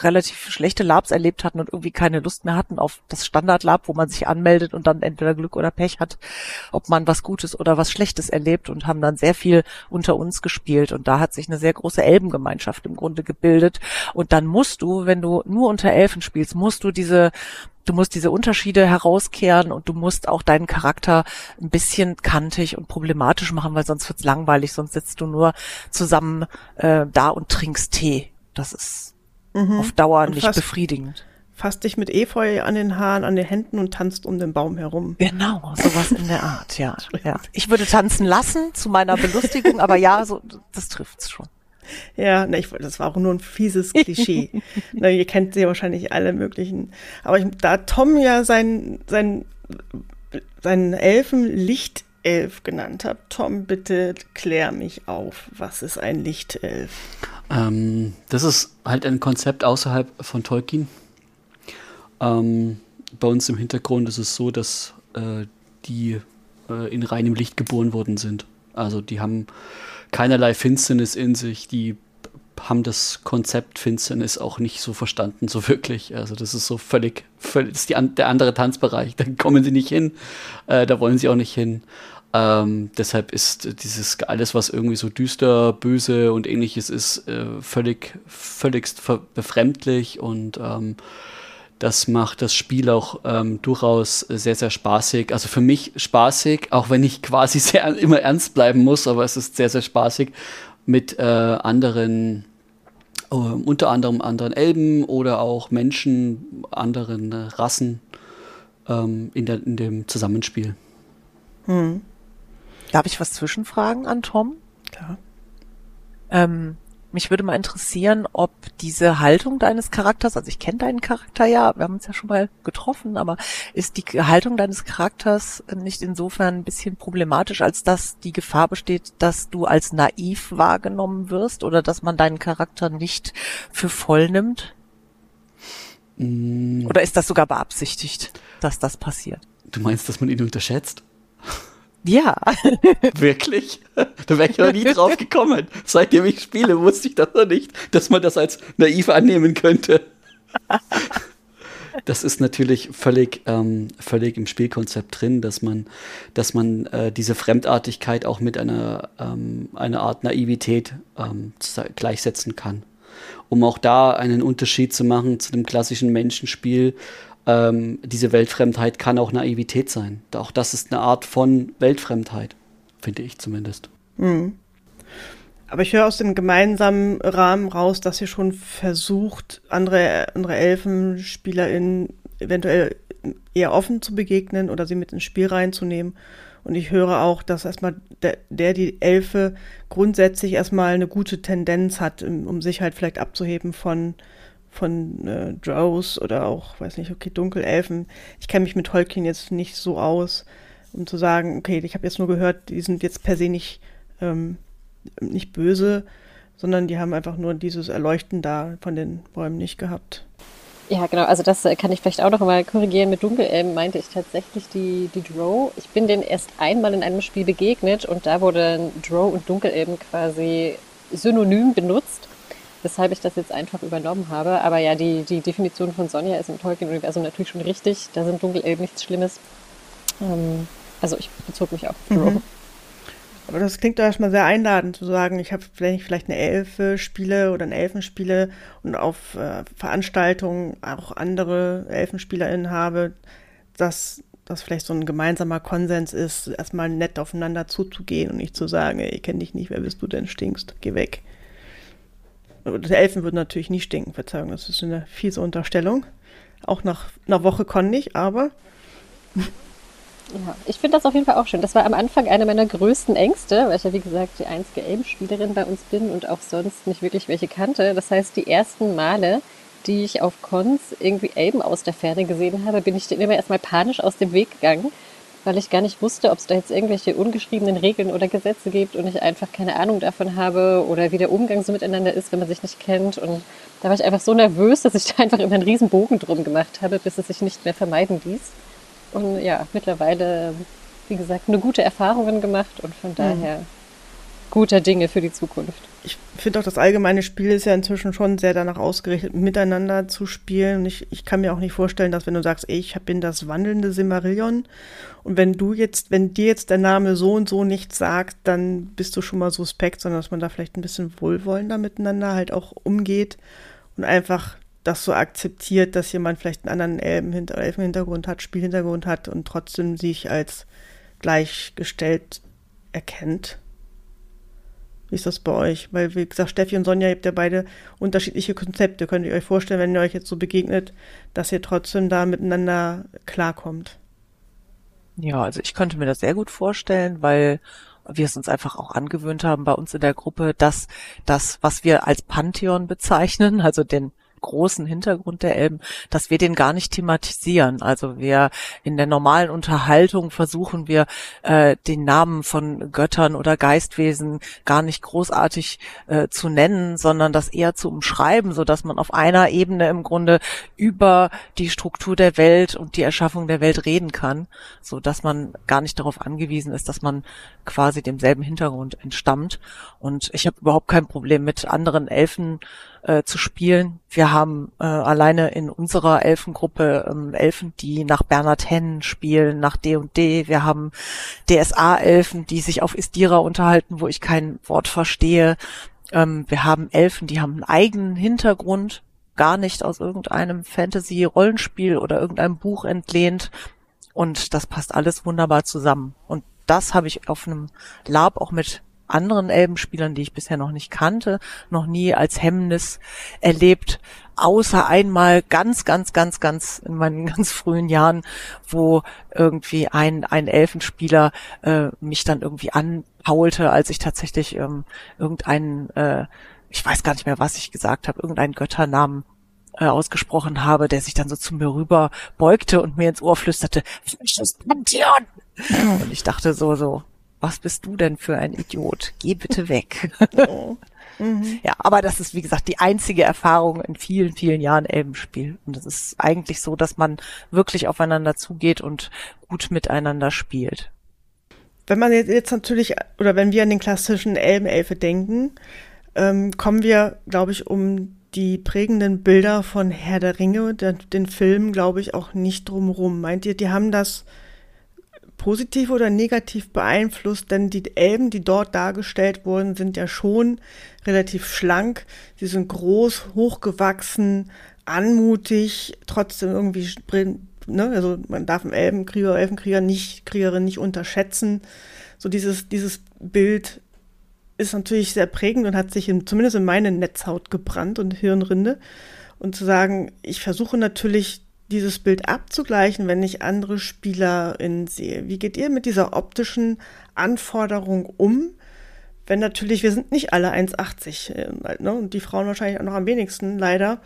relativ schlechte Labs erlebt hatten und irgendwie keine Lust mehr hatten auf das Standard-Lab, wo man sich anmeldet und dann entweder Glück oder Pech hat, ob man was Gutes oder was Schlechtes erlebt und haben dann sehr viel unter uns gespielt und da hat sich eine sehr große Elbengemeinschaft im Grunde gebildet und dann musst du, wenn du nur unter Elfen spielst, musst du diese Du musst diese Unterschiede herauskehren und du musst auch deinen Charakter ein bisschen kantig und problematisch machen, weil sonst wird's langweilig, sonst sitzt du nur zusammen äh, da und trinkst Tee. Das ist auf Dauer Mhm. Und nicht fast- befriedigend. Fasst dich mit Efeu an den Haaren, an den Händen und tanzt um den Baum herum. Genau, sowas in der Art, ja, *laughs* ja. Ich würde tanzen lassen zu meiner Belustigung, aber ja, so, das trifft's schon. Ja, ne, ich, das war auch nur ein fieses *laughs* Klischee. ne, ihr kennt sie wahrscheinlich alle möglichen. Aber ich, da Tom ja sein, sein, seinen Elfen Lichtelf genannt hat, Tom, bitte klär mich auf. Was ist ein Lichtelf? Ähm, das ist halt ein Konzept außerhalb von Tolkien. Ähm, bei uns im Hintergrund ist es so, dass äh, die äh, in reinem Licht geboren worden sind. Also die haben keinerlei Finsternis in sich, die haben das Konzept Finsternis auch nicht so verstanden, so wirklich. Also das ist so völlig, völlig das ist die, der andere Tanzbereich. Da kommen sie nicht hin, äh, da wollen sie auch nicht hin. Ähm, deshalb ist dieses alles, was irgendwie so düster, böse und ähnliches ist, äh, völlig, völligst befremdlich und ähm, das macht das Spiel auch ähm, durchaus sehr, sehr spaßig. Also für mich spaßig, auch wenn ich quasi *laughs* sehr immer ernst bleiben muss, aber es ist sehr, sehr spaßig mit äh, anderen, äh, unter anderem anderen Elben oder auch Menschen, anderen äh, Rassen ähm, in, der, in dem Zusammenspiel. Darf ich was zwischenfragen an Tom? Klar. Ähm, mich würde mal interessieren, ob diese Haltung deines Charakters, also ich kenne deinen Charakter ja, wir haben uns ja schon mal getroffen, aber ist die Haltung deines Charakters nicht insofern ein bisschen problematisch, als dass die Gefahr besteht, dass du als naiv wahrgenommen wirst oder dass man deinen Charakter nicht für voll nimmt? Oder ist das sogar beabsichtigt, dass das passiert? Du meinst, dass man ihn unterschätzt? Ja, *laughs* Wirklich? Da wäre ich noch nie drauf gekommen. Seitdem ich spiele, wusste ich das noch nicht, dass man das als naiv annehmen könnte. Das ist natürlich völlig, ähm, völlig im Spielkonzept drin, dass man, dass man äh, diese Fremdartigkeit auch mit einer, ähm, einer Art Naivität ähm, gleichsetzen kann. Um auch da einen Unterschied zu machen zu dem klassischen Menschenspiel. Ähm, diese Weltfremdheit kann auch Naivität sein. Auch das ist eine Art von Weltfremdheit, finde ich zumindest. Aber ich höre aus dem gemeinsamen Rahmen raus, dass ihr schon versucht, andere, andere ElfenspielerInnen eventuell eher offen zu begegnen oder sie mit ins Spiel reinzunehmen. Und ich höre auch, dass erstmal der, der die Elfe grundsätzlich erstmal eine gute Tendenz hat, um sich halt vielleicht abzuheben von, von äh, Drows oder auch, weiß nicht, okay, Dunkelelfen. Ich kenne mich mit Tolkien jetzt nicht so aus, um zu sagen, okay, ich habe jetzt nur gehört, die sind jetzt per se nicht ähm, nicht böse, sondern die haben einfach nur dieses Erleuchten da von den Bäumen nicht gehabt. Ja, genau. Also das äh, kann ich vielleicht auch noch mal korrigieren. Mit Dunkelelben meinte ich tatsächlich die, die Drow. Ich bin denen erst einmal in einem Spiel begegnet und da wurden Drow und Dunkelelben quasi synonym benutzt, weshalb ich das jetzt einfach übernommen habe. Aber ja, die, die Definition von Sonja ist im Tolkien-Universum natürlich schon richtig. Da sind Dunkelelben nichts Schlimmes. Ähm, also ich bezog mich auf Drow. Aber das klingt doch erstmal sehr einladend zu sagen, ich habe vielleicht, vielleicht eine Elfe spiele oder ein Elfenspiele und auf äh, Veranstaltungen auch andere ElfenspielerInnen habe, dass das vielleicht so ein gemeinsamer Konsens ist, erstmal nett aufeinander zuzugehen und nicht zu sagen, ey, ich kenne dich nicht, wer bist du denn, stinkst, geh weg. Die Elfen würden natürlich nie stinken, Verzeihung, das ist eine fiese Unterstellung. Auch nach einer Woche Con nicht, aber *laughs* ja, ich finde das auf jeden Fall auch schön. Das war am Anfang eine meiner größten Ängste, weil ich ja wie gesagt die einzige Elbenspielerin bei uns bin und auch sonst nicht wirklich welche kannte. Das heißt, die ersten Male, die ich auf Cons irgendwie Elben aus der Ferne gesehen habe, bin ich denen immer erstmal panisch aus dem Weg gegangen, weil ich gar nicht wusste, ob es da jetzt irgendwelche ungeschriebenen Regeln oder Gesetze gibt und ich einfach keine Ahnung davon habe oder wie der Umgang so miteinander ist, wenn man sich nicht kennt. Und da war ich einfach so nervös, dass ich da einfach immer einen riesen Bogen drum gemacht habe, bis es sich nicht mehr vermeiden ließ. Und ja, mittlerweile, wie gesagt, eine gute Erfahrungen gemacht und von mhm. daher guter Dinge für die Zukunft. Ich finde auch, das allgemeine Spiel ist ja inzwischen schon sehr danach ausgerichtet, miteinander zu spielen. Und ich, ich kann mir auch nicht vorstellen, dass wenn du sagst, ey, ich bin das wandelnde Simmerillion und wenn du jetzt, wenn dir jetzt der Name so und so nichts sagt, dann bist du schon mal suspekt, sondern dass man da vielleicht ein bisschen wohlwollender miteinander halt auch umgeht und einfach das so akzeptiert, dass jemand vielleicht einen anderen Elfenhintergrund hat, Spielhintergrund hat und trotzdem sich als gleichgestellt erkennt. Wie ist das bei euch? Weil, wie gesagt, Steffi und Sonja, ihr habt ja beide unterschiedliche Konzepte. Könnt ihr euch vorstellen, wenn ihr euch jetzt so begegnet, dass ihr trotzdem da miteinander klarkommt? Ja, also ich könnte mir das sehr gut vorstellen, weil wir es uns einfach auch angewöhnt haben bei uns in der Gruppe, dass das, was wir als Pantheon bezeichnen, *laughs* also den großen Hintergrund der Elben, dass wir den gar nicht thematisieren. Also wir in der normalen Unterhaltung versuchen wir äh, den Namen von Göttern oder Geistwesen gar nicht großartig äh, zu nennen, sondern das eher zu umschreiben, so dass man auf einer Ebene im Grunde über die Struktur der Welt und die Erschaffung der Welt reden kann, so dass man gar nicht darauf angewiesen ist, dass man quasi demselben Hintergrund entstammt. Und ich habe überhaupt kein Problem mit anderen Elfen äh, zu spielen. Wir haben äh, alleine in unserer Elfengruppe ähm, Elfen, die nach Bernhard Hennen spielen, nach D&D. Wir haben DSA-Elfen, die sich auf Istira unterhalten, wo ich kein Wort verstehe. Ähm, wir haben Elfen, die haben einen eigenen Hintergrund, gar nicht aus irgendeinem Fantasy-Rollenspiel oder irgendeinem Buch entlehnt. Und das passt alles wunderbar zusammen. Und das habe ich auf einem Lab auch mit anderen Elbenspielern, die ich bisher noch nicht kannte, noch nie als Hemmnis erlebt, außer einmal ganz, ganz, ganz, ganz in meinen *laughs* ganz frühen Jahren, wo irgendwie ein, ein Elfenspieler äh, mich dann irgendwie anpaulte, als ich tatsächlich ähm, irgendeinen, äh, ich weiß gar nicht mehr, was ich gesagt habe, irgendeinen Götternamen äh, ausgesprochen habe, der sich dann so zu mir rüber beugte und mir ins Ohr flüsterte, das Pantheon! Und ich dachte so, so, was bist du denn für ein Idiot? Geh bitte weg. *laughs* Oh. Mhm. Ja, aber das ist, wie gesagt, die einzige Erfahrung in vielen, vielen Jahren Elbenspiel. Und es ist eigentlich so, dass man wirklich aufeinander zugeht und gut miteinander spielt. Wenn man jetzt natürlich, oder wenn wir an den klassischen Elbenelfe denken, ähm, kommen wir, glaube ich, um die prägenden Bilder von Herr der Ringe, den, den Film, glaube ich, auch nicht drumherum. Meint ihr, die haben das positiv oder negativ beeinflusst, denn die Elben, die dort dargestellt wurden, sind ja schon relativ schlank. Sie sind groß, hochgewachsen, anmutig, trotzdem irgendwie, ne, also man darf einen Elbenkrieger, Elfenkrieger nicht, Kriegerin nicht unterschätzen. So dieses, dieses Bild ist natürlich sehr prägend und hat sich in, zumindest in meine Netzhaut gebrannt und Hirnrinde. Und zu sagen, ich versuche natürlich dieses Bild abzugleichen, wenn ich andere SpielerInnen sehe. Wie geht ihr mit dieser optischen Anforderung um? Wenn natürlich, wir sind nicht alle 1,80 äh, ne? und die Frauen wahrscheinlich auch noch am wenigsten, leider,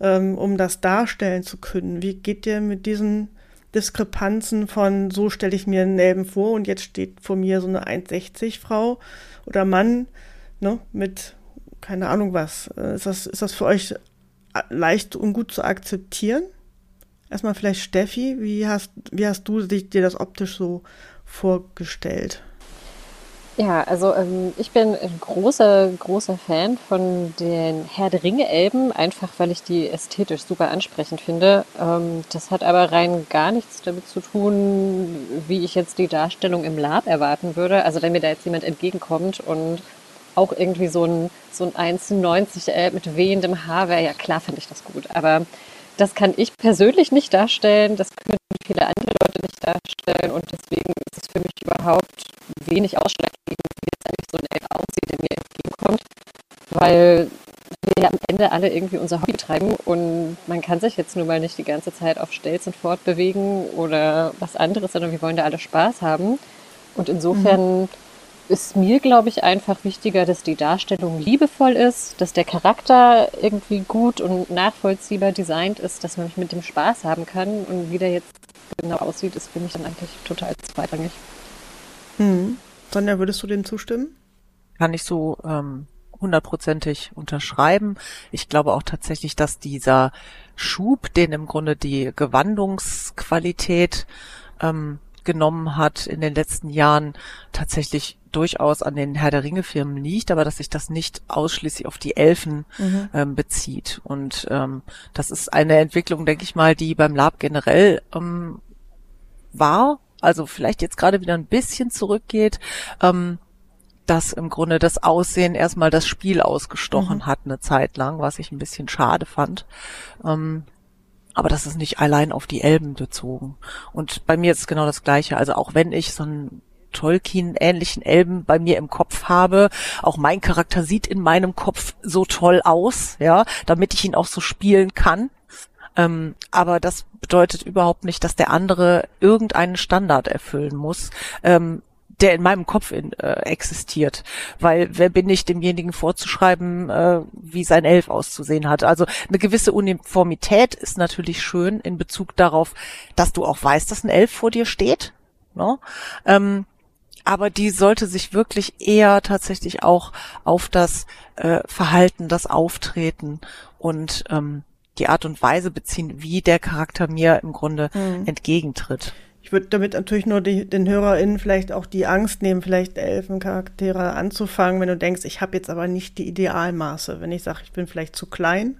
ähm, um das darstellen zu können. Wie geht ihr mit diesen Diskrepanzen von, so stelle ich mir einen Nelben vor und jetzt steht vor mir so eine 1,60 Frau oder Mann ne? mit keine Ahnung was. Äh, ist das, ist das für euch leicht und gut zu akzeptieren? Erstmal vielleicht Steffi, wie hast, wie hast du dich, dir das optisch so vorgestellt? Ja, also ähm, ich bin ein großer, großer Fan von den Herr der Ringe-Elben, einfach weil ich die ästhetisch super ansprechend finde. Ähm, das hat aber rein gar nichts damit zu tun, wie ich jetzt die Darstellung im Lab erwarten würde. Also wenn mir da jetzt jemand entgegenkommt und auch irgendwie so ein, so ein 1,90 Elb mit wehendem Haar wäre, ja klar finde ich das gut. Aber das kann ich persönlich nicht darstellen, das können viele andere Leute nicht darstellen und deswegen ist es für mich überhaupt wenig ausschlaggebend, wie jetzt eigentlich so ein Elf aussieht, der mir entgegenkommt, weil wir ja am Ende alle irgendwie unser Hobby treiben und man kann sich jetzt nun mal nicht die ganze Zeit auf Stelzen fortbewegen oder was anderes, sondern wir wollen da alle Spaß haben. Und insofern mhm ist mir, glaube ich, einfach wichtiger, dass die Darstellung liebevoll ist, dass der Charakter irgendwie gut und nachvollziehbar designt ist, dass man mit dem Spaß haben kann. Und wie der jetzt genau aussieht, ist für mich dann eigentlich total zweitrangig. Hm. Sonja, würdest du dem zustimmen? Kann ich so ähm, hundertprozentig unterschreiben. Ich glaube auch tatsächlich, dass dieser Schub, den im Grunde die Gewandungsqualität ähm, genommen hat in den letzten Jahren, tatsächlich durchaus an den Herr der Ringe Firmen liegt, aber dass sich das nicht ausschließlich auf die Elfen mhm. ähm, bezieht. Und ähm, das ist eine Entwicklung, denke ich mal, die beim Lab generell ähm, war, also vielleicht jetzt gerade wieder ein bisschen zurückgeht. Ähm, dass im Grunde das Aussehen erstmal das Spiel ausgestochen mhm. hat eine Zeit lang, was ich ein bisschen schade fand. Ähm, aber das ist nicht allein auf die Elben bezogen. Und bei mir ist es genau das Gleiche. Also auch wenn ich so einen Tolkien-ähnlichen Elben bei mir im Kopf habe. Auch mein Charakter sieht in meinem Kopf so toll aus, ja, damit ich ihn auch so spielen kann. Ähm, aber das bedeutet überhaupt nicht, dass der andere irgendeinen Standard erfüllen muss. Ähm, der in meinem Kopf in, äh, existiert. Weil wer bin ich, demjenigen vorzuschreiben, äh, wie sein Elf auszusehen hat. Also eine gewisse Uniformität ist natürlich schön in Bezug darauf, dass du auch weißt, dass ein Elf vor dir steht. Ne? Ähm, aber die sollte sich wirklich eher tatsächlich auch auf das äh, Verhalten, das Auftreten und ähm, die Art und Weise beziehen, wie der Charakter mir im Grunde mhm. entgegentritt. Ich würde damit natürlich nur die, den HörerInnen vielleicht auch die Angst nehmen, vielleicht Elfencharaktere anzufangen, wenn du denkst, ich habe jetzt aber nicht die Idealmaße. Wenn ich sage, ich bin vielleicht zu klein,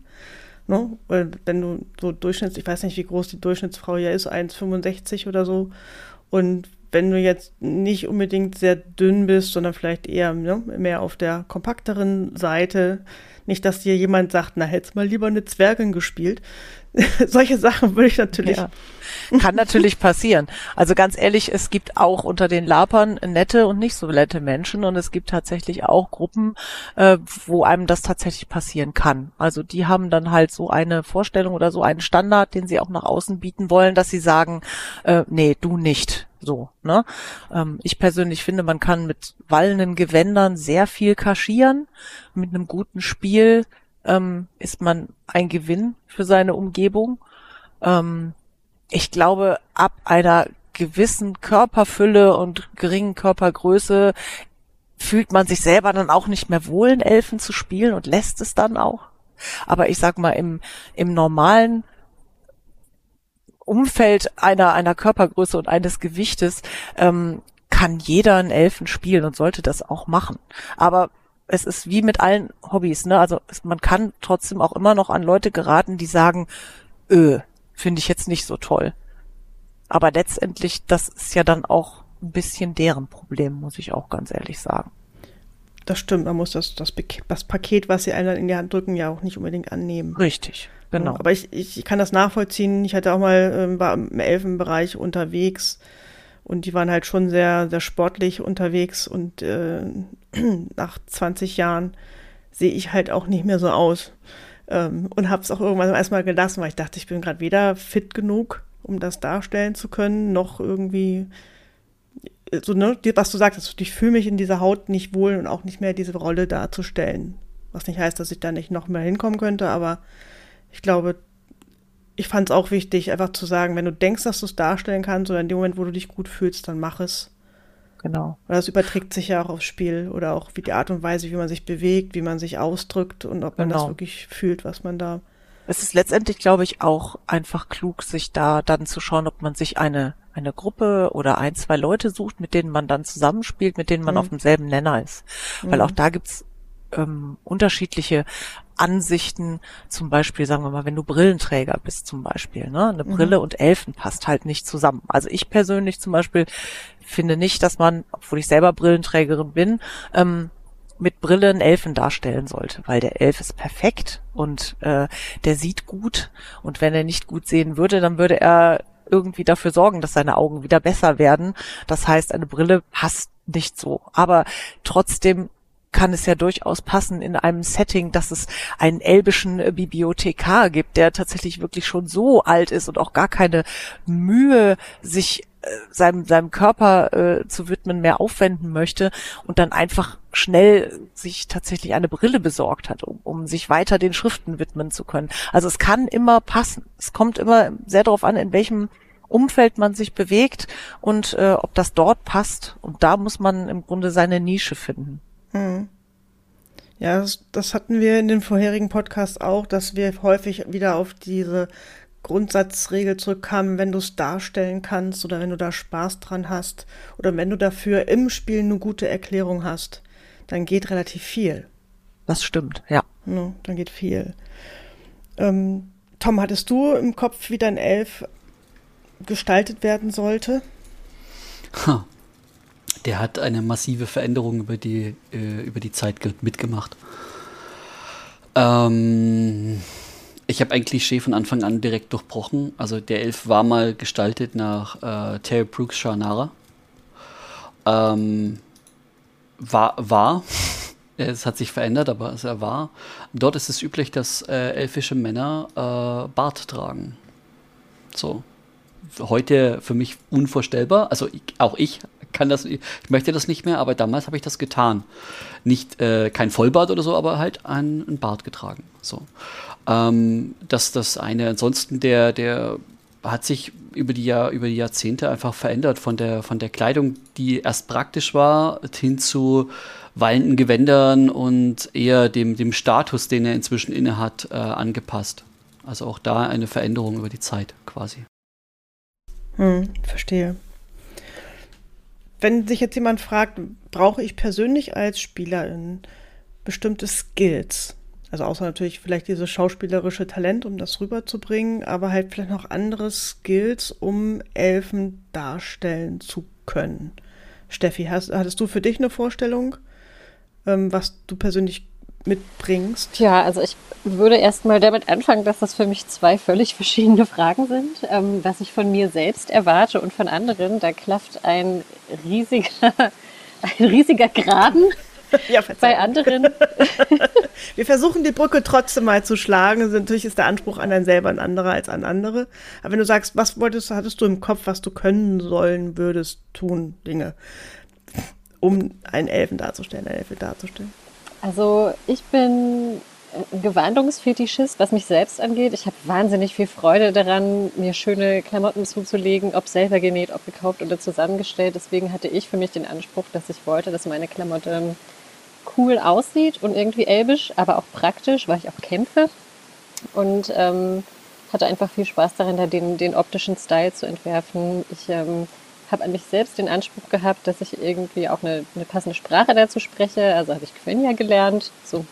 ne? Weil wenn du so Durchschnitts, ich weiß nicht, wie groß die Durchschnittsfrau ja ist, 1,65 oder so. Und wenn du jetzt nicht unbedingt sehr dünn bist, sondern vielleicht eher ne, mehr auf der kompakteren Seite, nicht, dass dir jemand sagt, na, hättest mal lieber eine Zwergin gespielt. *laughs* Solche Sachen würde ich natürlich. Ja. *laughs* Kann natürlich passieren. Also ganz ehrlich, es gibt auch unter den Lapern nette und nicht so nette Menschen und es gibt tatsächlich auch Gruppen, äh, wo einem das tatsächlich passieren kann. Also die haben dann halt so eine Vorstellung oder so einen Standard, den sie auch nach außen bieten wollen, dass sie sagen, äh, nee, du nicht. So, ne? Ähm, ich persönlich finde, man kann mit wallenden Gewändern sehr viel kaschieren. Mit einem guten Spiel ähm, ist man ein Gewinn für seine Umgebung. Ähm, ich glaube, ab einer gewissen Körperfülle und geringen Körpergröße fühlt man sich selber dann auch nicht mehr wohl, in Elfen zu spielen und lässt es dann auch. Aber ich sag mal, im, im normalen Umfeld einer, einer Körpergröße und eines Gewichtes ähm, kann jeder einen Elfen spielen und sollte das auch machen. Aber es ist wie mit allen Hobbys, ne? Also es, man kann trotzdem auch immer noch an Leute geraten, die sagen, öh, finde ich jetzt nicht so toll. Aber letztendlich, das ist ja dann auch ein bisschen deren Problem, muss ich auch ganz ehrlich sagen. Das stimmt, man muss das, das, das Paket, was sie einem in die Hand drücken, ja auch nicht unbedingt annehmen. Richtig. Genau. Aber ich, ich kann das nachvollziehen. Ich hatte auch mal, ähm, war im Elfenbereich unterwegs und die waren halt schon sehr, sehr sportlich unterwegs und äh, *clears throat* nach 20 Jahren sehe ich halt auch nicht mehr so aus. Ähm, und habe es auch irgendwann erstmal gelassen, weil ich dachte, ich bin gerade weder fit genug, um das darstellen zu können, noch irgendwie so, ne, was du sagst, ich fühle mich in dieser Haut nicht wohl und auch nicht mehr diese Rolle darzustellen. Was nicht heißt, dass ich da nicht noch mehr hinkommen könnte, aber ich glaube, ich fand es auch wichtig, einfach zu sagen, wenn du denkst, dass du es darstellen kannst oder in dem Moment, wo du dich gut fühlst, dann mach es. Genau. Weil das überträgt sich ja auch aufs Spiel oder auch wie die Art und Weise, wie man sich bewegt, wie man sich ausdrückt und ob man genau. das wirklich fühlt, was man da. Es ist letztendlich, glaube ich, auch einfach klug, sich da dann zu schauen, ob man sich eine eine Gruppe oder ein, zwei Leute sucht, mit denen man dann zusammenspielt, mit denen man Mhm. auf demselben Nenner ist. Weil Mhm. auch da gibt's ähm, unterschiedliche Ansichten, zum Beispiel, sagen wir mal, wenn du Brillenträger bist zum Beispiel, ne? Eine Mhm. Brille und Elfen passt halt nicht zusammen. Also ich persönlich zum Beispiel finde nicht, dass man, obwohl ich selber Brillenträgerin bin, ähm, mit Brille einen Elfen darstellen sollte, weil der Elf ist perfekt und äh, der sieht gut und wenn er nicht gut sehen würde, dann würde er irgendwie dafür sorgen, dass seine Augen wieder besser werden. Das heißt, eine Brille passt nicht so. Aber trotzdem kann es ja durchaus passen in einem Setting, dass es einen elbischen äh, Bibliothekar gibt, der tatsächlich wirklich schon so alt ist und auch gar keine Mühe sich äh, seinem, seinem Körper äh, zu widmen mehr aufwenden möchte und dann einfach schnell sich tatsächlich eine Brille besorgt hat, um, um sich weiter den Schriften widmen zu können. Also es kann immer passen. Es kommt immer sehr darauf an, in welchem Umfeld man sich bewegt und äh, ob das dort passt. Und da muss man im Grunde seine Nische finden. Mhm. Ja, das, das hatten wir in den vorherigen Podcasts auch, dass wir häufig wieder auf diese Grundsatzregel zurückkamen, wenn du es darstellen kannst oder wenn du da Spaß dran hast oder wenn du dafür im Spiel eine gute Erklärung hast, dann geht relativ viel. Das stimmt, ja. Ne, dann geht viel. Ähm, Tom, hattest du im Kopf, wie dein Elf gestaltet werden sollte? Ha. *laughs* Der hat eine massive Veränderung über die, äh, über die Zeit ge- mitgemacht. Ähm, ich habe ein Klischee von Anfang an direkt durchbrochen. Also der Elf war mal gestaltet nach äh, Terry Brooks Shannara. Ähm, war, war. *laughs* Es hat sich verändert, aber es war. Dort ist es üblich, dass äh, elfische Männer äh, Bart tragen. So heute für mich unvorstellbar. Also ich, auch ich kann das, ich möchte das nicht mehr, aber damals habe ich das getan. Nicht äh, kein Vollbart oder so, aber halt ein, ein Bart getragen. So. Ähm, das das eine. Ansonsten der der hat sich über die Jahr, über die Jahrzehnte einfach verändert von der von der Kleidung, die erst praktisch war, hin zu wallenden Gewändern und eher dem dem Status, den er inzwischen inne hat, äh, angepasst. Also auch da eine Veränderung über die Zeit quasi. Hm, verstehe. Wenn sich jetzt jemand fragt, brauche ich persönlich als Spielerin bestimmte Skills? Also außer natürlich vielleicht dieses schauspielerische Talent, um das rüberzubringen, aber halt vielleicht noch andere Skills, um Elfen darstellen zu können. Steffi, hast, hattest du für dich eine Vorstellung, ähm, was du persönlich mitbringst? Ja, also ich würde erstmal damit anfangen, dass das für mich zwei völlig *laughs* verschiedene Fragen sind. Ähm, was ich von mir selbst erwarte und von anderen, da klafft ein riesiger, *laughs* ein riesiger Graben. *laughs* Ja, Bei anderen, Wir versuchen die Brücke trotzdem mal zu schlagen. Also natürlich ist der Anspruch an einen selber ein anderer als an andere. Aber wenn du sagst, was wolltest, hattest du im Kopf, was du können sollen, würdest, tun, Dinge, um einen Elfen darzustellen, eine Elfe darzustellen. Also ich bin Gewandungsfetischist, was mich selbst angeht. Ich habe wahnsinnig viel Freude daran, mir schöne Klamotten zuzulegen, ob selber genäht, ob gekauft oder zusammengestellt. Deswegen hatte ich für mich den Anspruch, dass ich wollte, dass meine Klamotte cool aussieht und irgendwie elbisch, aber auch praktisch, weil ich auch kämpfe. Und ähm, hatte einfach viel Spaß daran, da den, den optischen Style zu entwerfen. Ich ähm, habe an mich selbst den Anspruch gehabt, dass ich irgendwie auch eine, eine passende Sprache dazu spreche. Also habe ich Quenya gelernt, so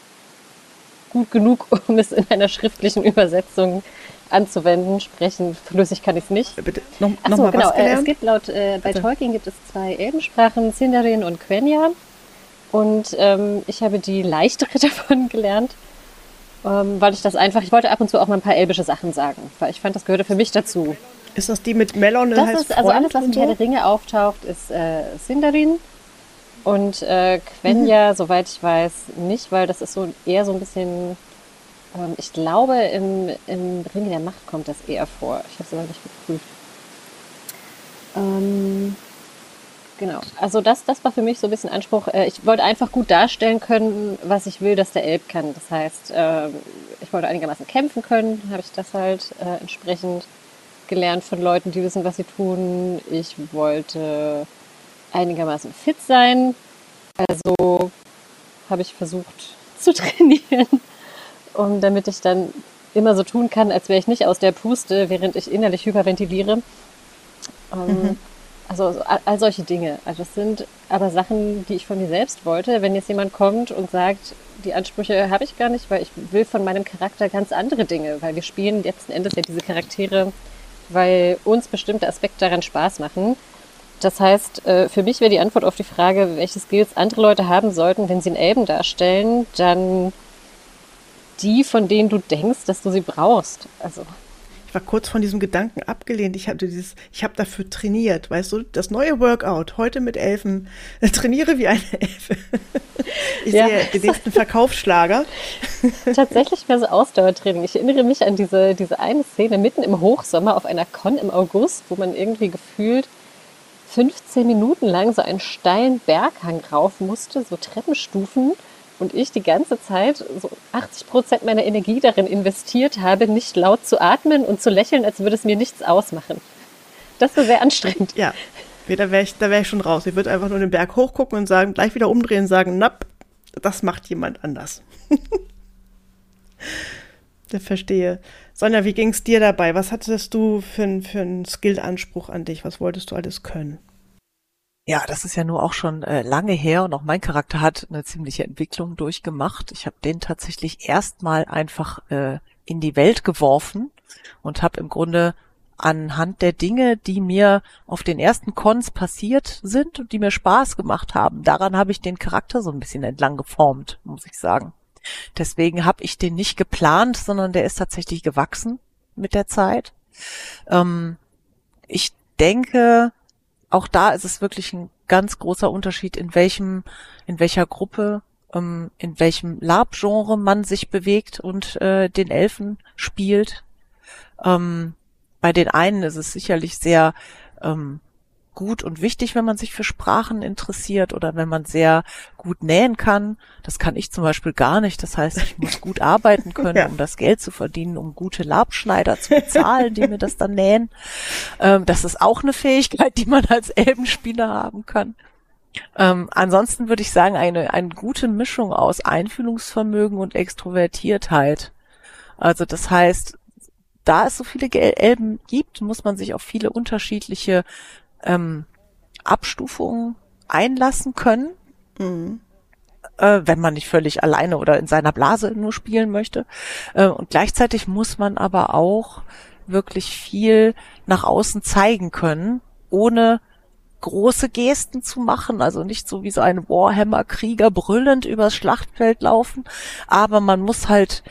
gut genug, *laughs* um es in einer schriftlichen Übersetzung anzuwenden. Sprechen flüssig kann ich es nicht. Bitte, noch, Ach noch so, mal genau. was Äh, es gelernt? gibt laut, äh, bei Bitte. Tolkien gibt es zwei Elbensprachen, Sindarin und Quenya. Und ähm, ich habe die leichtere *laughs* davon gelernt, ähm, weil ich das einfach, ich wollte ab und zu auch mal ein paar elbische Sachen sagen, weil ich fand, das gehörte für mich dazu. Ist das die mit Melon? Das heißt ist, also alles, was in Herr der Ringe auftaucht, ist äh, Sindarin. Und äh, Quenya, Mhm. soweit ich weiß, nicht, weil das ist so eher so ein bisschen, ähm, ich glaube, im, im Ring der Macht kommt das eher vor. Ich habe es aber nicht geprüft. Ähm, genau, also das, das war für mich so ein bisschen Anspruch. Äh, ich wollte einfach gut darstellen können, was ich will, dass der Elb kann. Das heißt, ähm, ich wollte einigermaßen kämpfen können, habe ich das halt äh, entsprechend gelernt von Leuten, die wissen, was sie tun. Ich wollte einigermaßen fit sein. Also habe ich versucht zu *laughs* trainieren, um, damit ich dann immer so tun kann, als wäre ich nicht aus der Puste, während ich innerlich hyperventiliere. Ähm, mhm. Also all, all solche Dinge. Also das sind aber Sachen, die ich von mir selbst wollte. Wenn jetzt jemand kommt und sagt, die Ansprüche habe ich gar nicht, weil ich will von meinem Charakter ganz andere Dinge, weil wir spielen letzten Endes ja diese Charaktere, weil uns bestimmte Aspekte daran Spaß machen. Das heißt, äh, für mich wäre die Antwort auf die Frage, welche Skills andere Leute haben sollten, wenn sie einen Elben darstellen, dann die, von denen du denkst, dass du sie brauchst. Also war kurz von diesem Gedanken abgelehnt. Ich hatte dieses, ich habe dafür trainiert, weißt du, das neue Workout heute mit Elfen. *laughs* Trainiere wie eine Elfe. Ich ja. sehe den nächsten Verkaufsschlager. Tatsächlich wäre so Ausdauertraining. Ich erinnere mich an diese, diese eine Szene mitten im Hochsommer auf einer Con im August, wo man irgendwie gefühlt 15 Minuten lang so einen steilen Berghang rauf musste, so Treppenstufen und ich die ganze Zeit so 80 Prozent meiner Energie darin investiert habe, nicht laut zu atmen und zu lächeln, als würde es mir nichts ausmachen. Das war sehr anstrengend. Ja, da wäre ich, wär ich schon raus. Ich würde einfach nur den Berg hochgucken und sagen, gleich wieder umdrehen und sagen, napp, das macht jemand anders. *laughs* ich verstehe. Sonja, wie ging es dir dabei? Was hattest du für, für einen Skill-Anspruch an dich? Was wolltest du alles können? Ja, das ist ja nur auch schon äh, lange her und auch mein Charakter hat eine ziemliche Entwicklung durchgemacht. Ich habe den tatsächlich erstmal einfach äh, in die Welt geworfen und habe im Grunde anhand der Dinge, die mir auf den ersten Cons passiert sind und die mir Spaß gemacht haben, daran habe ich den Charakter so ein bisschen entlang geformt, muss ich sagen. Deswegen habe ich den nicht geplant, sondern der ist tatsächlich gewachsen mit der Zeit. Ähm, ich denke, auch da ist es wirklich ein ganz großer Unterschied, in welchem, in welcher Gruppe, ähm, in welchem Lab-Genre man sich bewegt und äh, den Elfen spielt. Ähm, bei den einen ist es sicherlich sehr ähm, gut und wichtig, wenn man sich für Sprachen interessiert oder wenn man sehr gut nähen kann. Das kann ich zum Beispiel gar nicht. Das heißt, ich muss gut *laughs* arbeiten können, ja. um das Geld zu verdienen, um gute Labschneider zu bezahlen, die mir das dann nähen. Ähm, das ist auch eine Fähigkeit, die man als Elbenspieler haben kann. Ähm, ansonsten würde ich sagen, eine, eine gute Mischung aus Einfühlungsvermögen und Extrovertiertheit. Also das heißt, da es so viele Elben gibt, muss man sich auf viele unterschiedliche ähm, Abstufungen einlassen können. Mhm. Äh, wenn man nicht völlig alleine oder in seiner Blase nur spielen möchte. Äh, und gleichzeitig muss man aber auch wirklich viel nach außen zeigen können, ohne große Gesten zu machen, also nicht so wie so ein Warhammer-Krieger brüllend übers Schlachtfeld laufen, aber man muss halt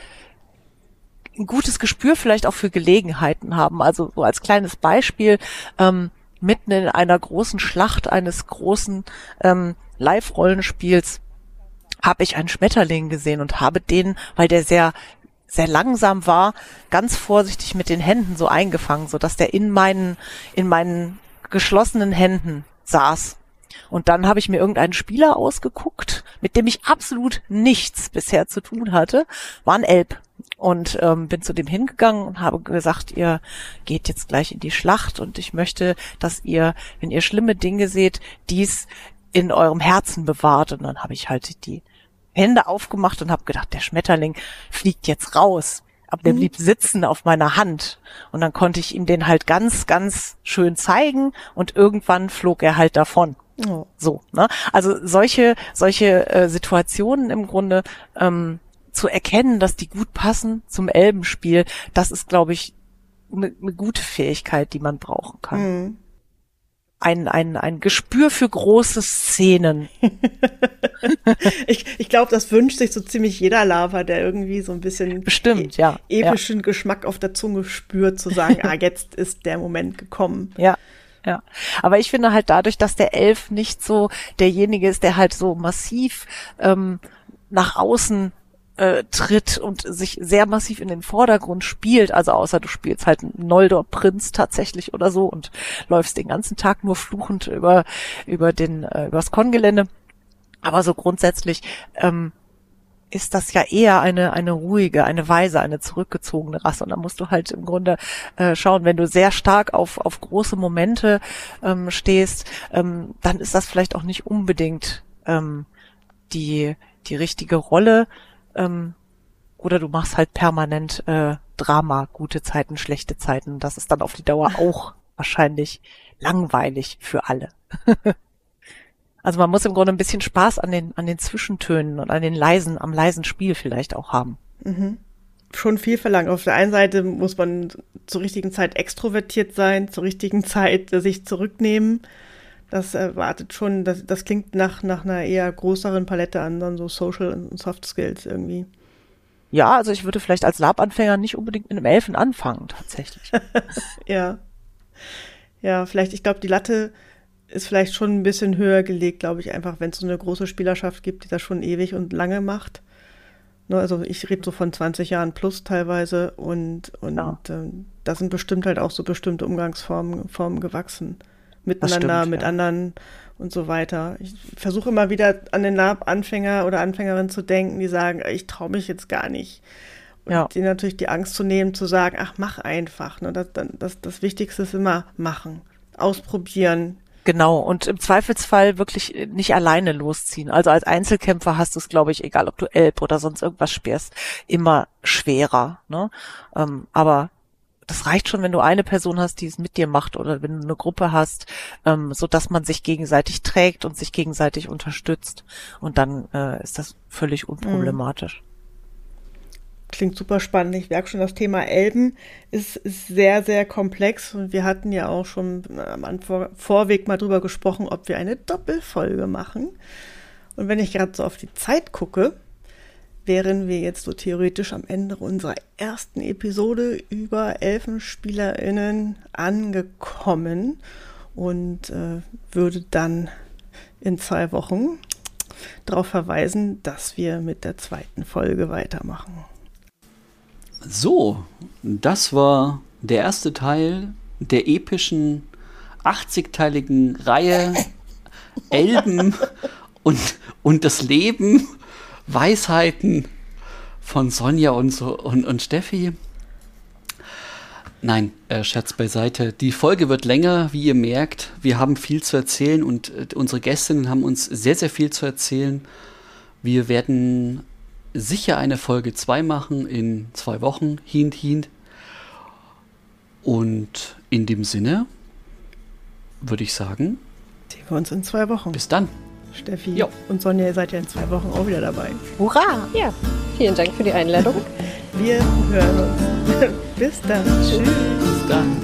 ein gutes Gespür vielleicht auch für Gelegenheiten haben. Also so als kleines Beispiel, ähm, mitten in einer großen Schlacht eines großen ähm, Live-Rollenspiels habe ich einen Schmetterling gesehen und habe den, weil der sehr sehr langsam war, ganz vorsichtig mit den Händen so eingefangen, so dass der in meinen in meinen geschlossenen Händen saß. Und dann habe ich mir irgendeinen Spieler ausgeguckt, mit dem ich absolut nichts bisher zu tun hatte, war ein Elb und ähm, bin zu dem hingegangen und habe gesagt, ihr geht jetzt gleich in die Schlacht und ich möchte, dass ihr, wenn ihr schlimme Dinge seht, dies in eurem Herzen bewahrt. Und dann habe ich halt die Hände aufgemacht und habe gedacht, der Schmetterling fliegt jetzt raus. Aber der mhm. blieb sitzen auf meiner Hand. Und dann konnte ich ihm den halt ganz, ganz schön zeigen und irgendwann flog er halt davon. Oh. So, ne? Also solche, solche äh, Situationen im Grunde ähm, zu erkennen, dass die gut passen zum Elbenspiel, das ist, glaube ich, eine ne gute Fähigkeit, die man brauchen kann. Mhm. Ein, ein, ein Gespür für große Szenen. *laughs* ich ich glaube, das wünscht sich so ziemlich jeder Lava, der irgendwie so ein bisschen Bestimmt, e ja, epischen ja. Geschmack auf der Zunge spürt, zu sagen, *laughs* ah, jetzt ist der Moment gekommen. Ja, ja. Aber ich finde halt dadurch, dass der Elf nicht so derjenige ist, der halt so massiv ähm, nach außen äh, tritt und sich sehr massiv in den Vordergrund spielt, also außer du spielst halt einen Noldor-Prinz tatsächlich oder so und läufst den ganzen Tag nur fluchend über, über den, äh, übers Kongelände. Aber so grundsätzlich, ähm, ist das ja eher eine, eine ruhige, eine weise, eine zurückgezogene Rasse. Und da musst du halt im Grunde äh, schauen, wenn du sehr stark auf, auf große Momente ähm, stehst, ähm, dann ist das vielleicht auch nicht unbedingt ähm, die, die richtige Rolle. Ähm, oder du machst halt permanent äh, Drama, gute Zeiten, schlechte Zeiten. Das ist dann auf die Dauer *laughs* auch wahrscheinlich langweilig für alle. *laughs* also man muss im Grunde ein bisschen Spaß an den, an den Zwischentönen und an den leisen, am leisen Spiel vielleicht auch haben. Mhm. Schon viel verlangt. Auf der einen Seite muss man zur richtigen Zeit extrovertiert sein, zur richtigen Zeit sich zurücknehmen. Das erwartet schon, das, das klingt nach, nach einer eher größeren Palette an, dann so Social und Soft Skills irgendwie. Ja, also ich würde vielleicht als Lab-Anfänger nicht unbedingt mit einem Elfen anfangen, tatsächlich. *laughs* ja. Ja, vielleicht, ich glaube, die Latte ist vielleicht schon ein bisschen höher gelegt, glaube ich, einfach, wenn es so eine große Spielerschaft gibt, die das schon ewig und lange macht. Ne, also ich rede so von 20 Jahren plus teilweise und, und ja. äh, da sind bestimmt halt auch so bestimmte Umgangsformen Formen gewachsen. Miteinander, stimmt, mit ja. anderen und so weiter. Ich versuche immer wieder an den Anfänger oder Anfängerin zu denken, die sagen, ich traue mich jetzt gar nicht. Und ja. die natürlich die Angst zu nehmen, zu sagen, ach, mach einfach. Ne? Das, das, das Wichtigste ist immer machen, ausprobieren. Genau, und im Zweifelsfall wirklich nicht alleine losziehen. Also als Einzelkämpfer hast du es, glaube ich, egal ob du Elb oder sonst irgendwas spielst, immer schwerer. Ne? Ähm, aber das reicht schon, wenn du eine Person hast, die es mit dir macht oder wenn du eine Gruppe hast, ähm, so dass man sich gegenseitig trägt und sich gegenseitig unterstützt. Und dann äh, ist das völlig unproblematisch. Klingt super spannend. Ich merke schon, das Thema Elben ist, sehr, sehr komplex. Und wir hatten ja auch schon am Vorweg mal drüber gesprochen, ob wir eine Doppelfolge machen. Und wenn ich gerade so auf die Zeit gucke, wären wir jetzt so theoretisch am Ende unserer ersten Episode über ElfenspielerInnen angekommen und äh, würde dann in zwei Wochen darauf verweisen, dass wir mit der zweiten Folge weitermachen. So, das war der erste Teil der epischen 80-teiligen Reihe Elben und, und das Leben Weisheiten von Sonja und, so, und, und Steffi. Nein, äh, Scherz beiseite. Die Folge wird länger, wie ihr merkt. Wir haben viel zu erzählen und äh, unsere Gästinnen haben uns sehr, sehr viel zu erzählen. Wir werden sicher eine Folge 2 machen in zwei Wochen. Hint, hint. Und in dem Sinne würde ich sagen. Sehen wir uns in zwei Wochen. Bis dann. Steffi jo. und Sonja, ihr seid ja in zwei Wochen auch wieder dabei. Hurra! Ja, vielen Dank für die Einladung. Wir hören uns. *laughs* Bis dann. Tschüss. Bis dann.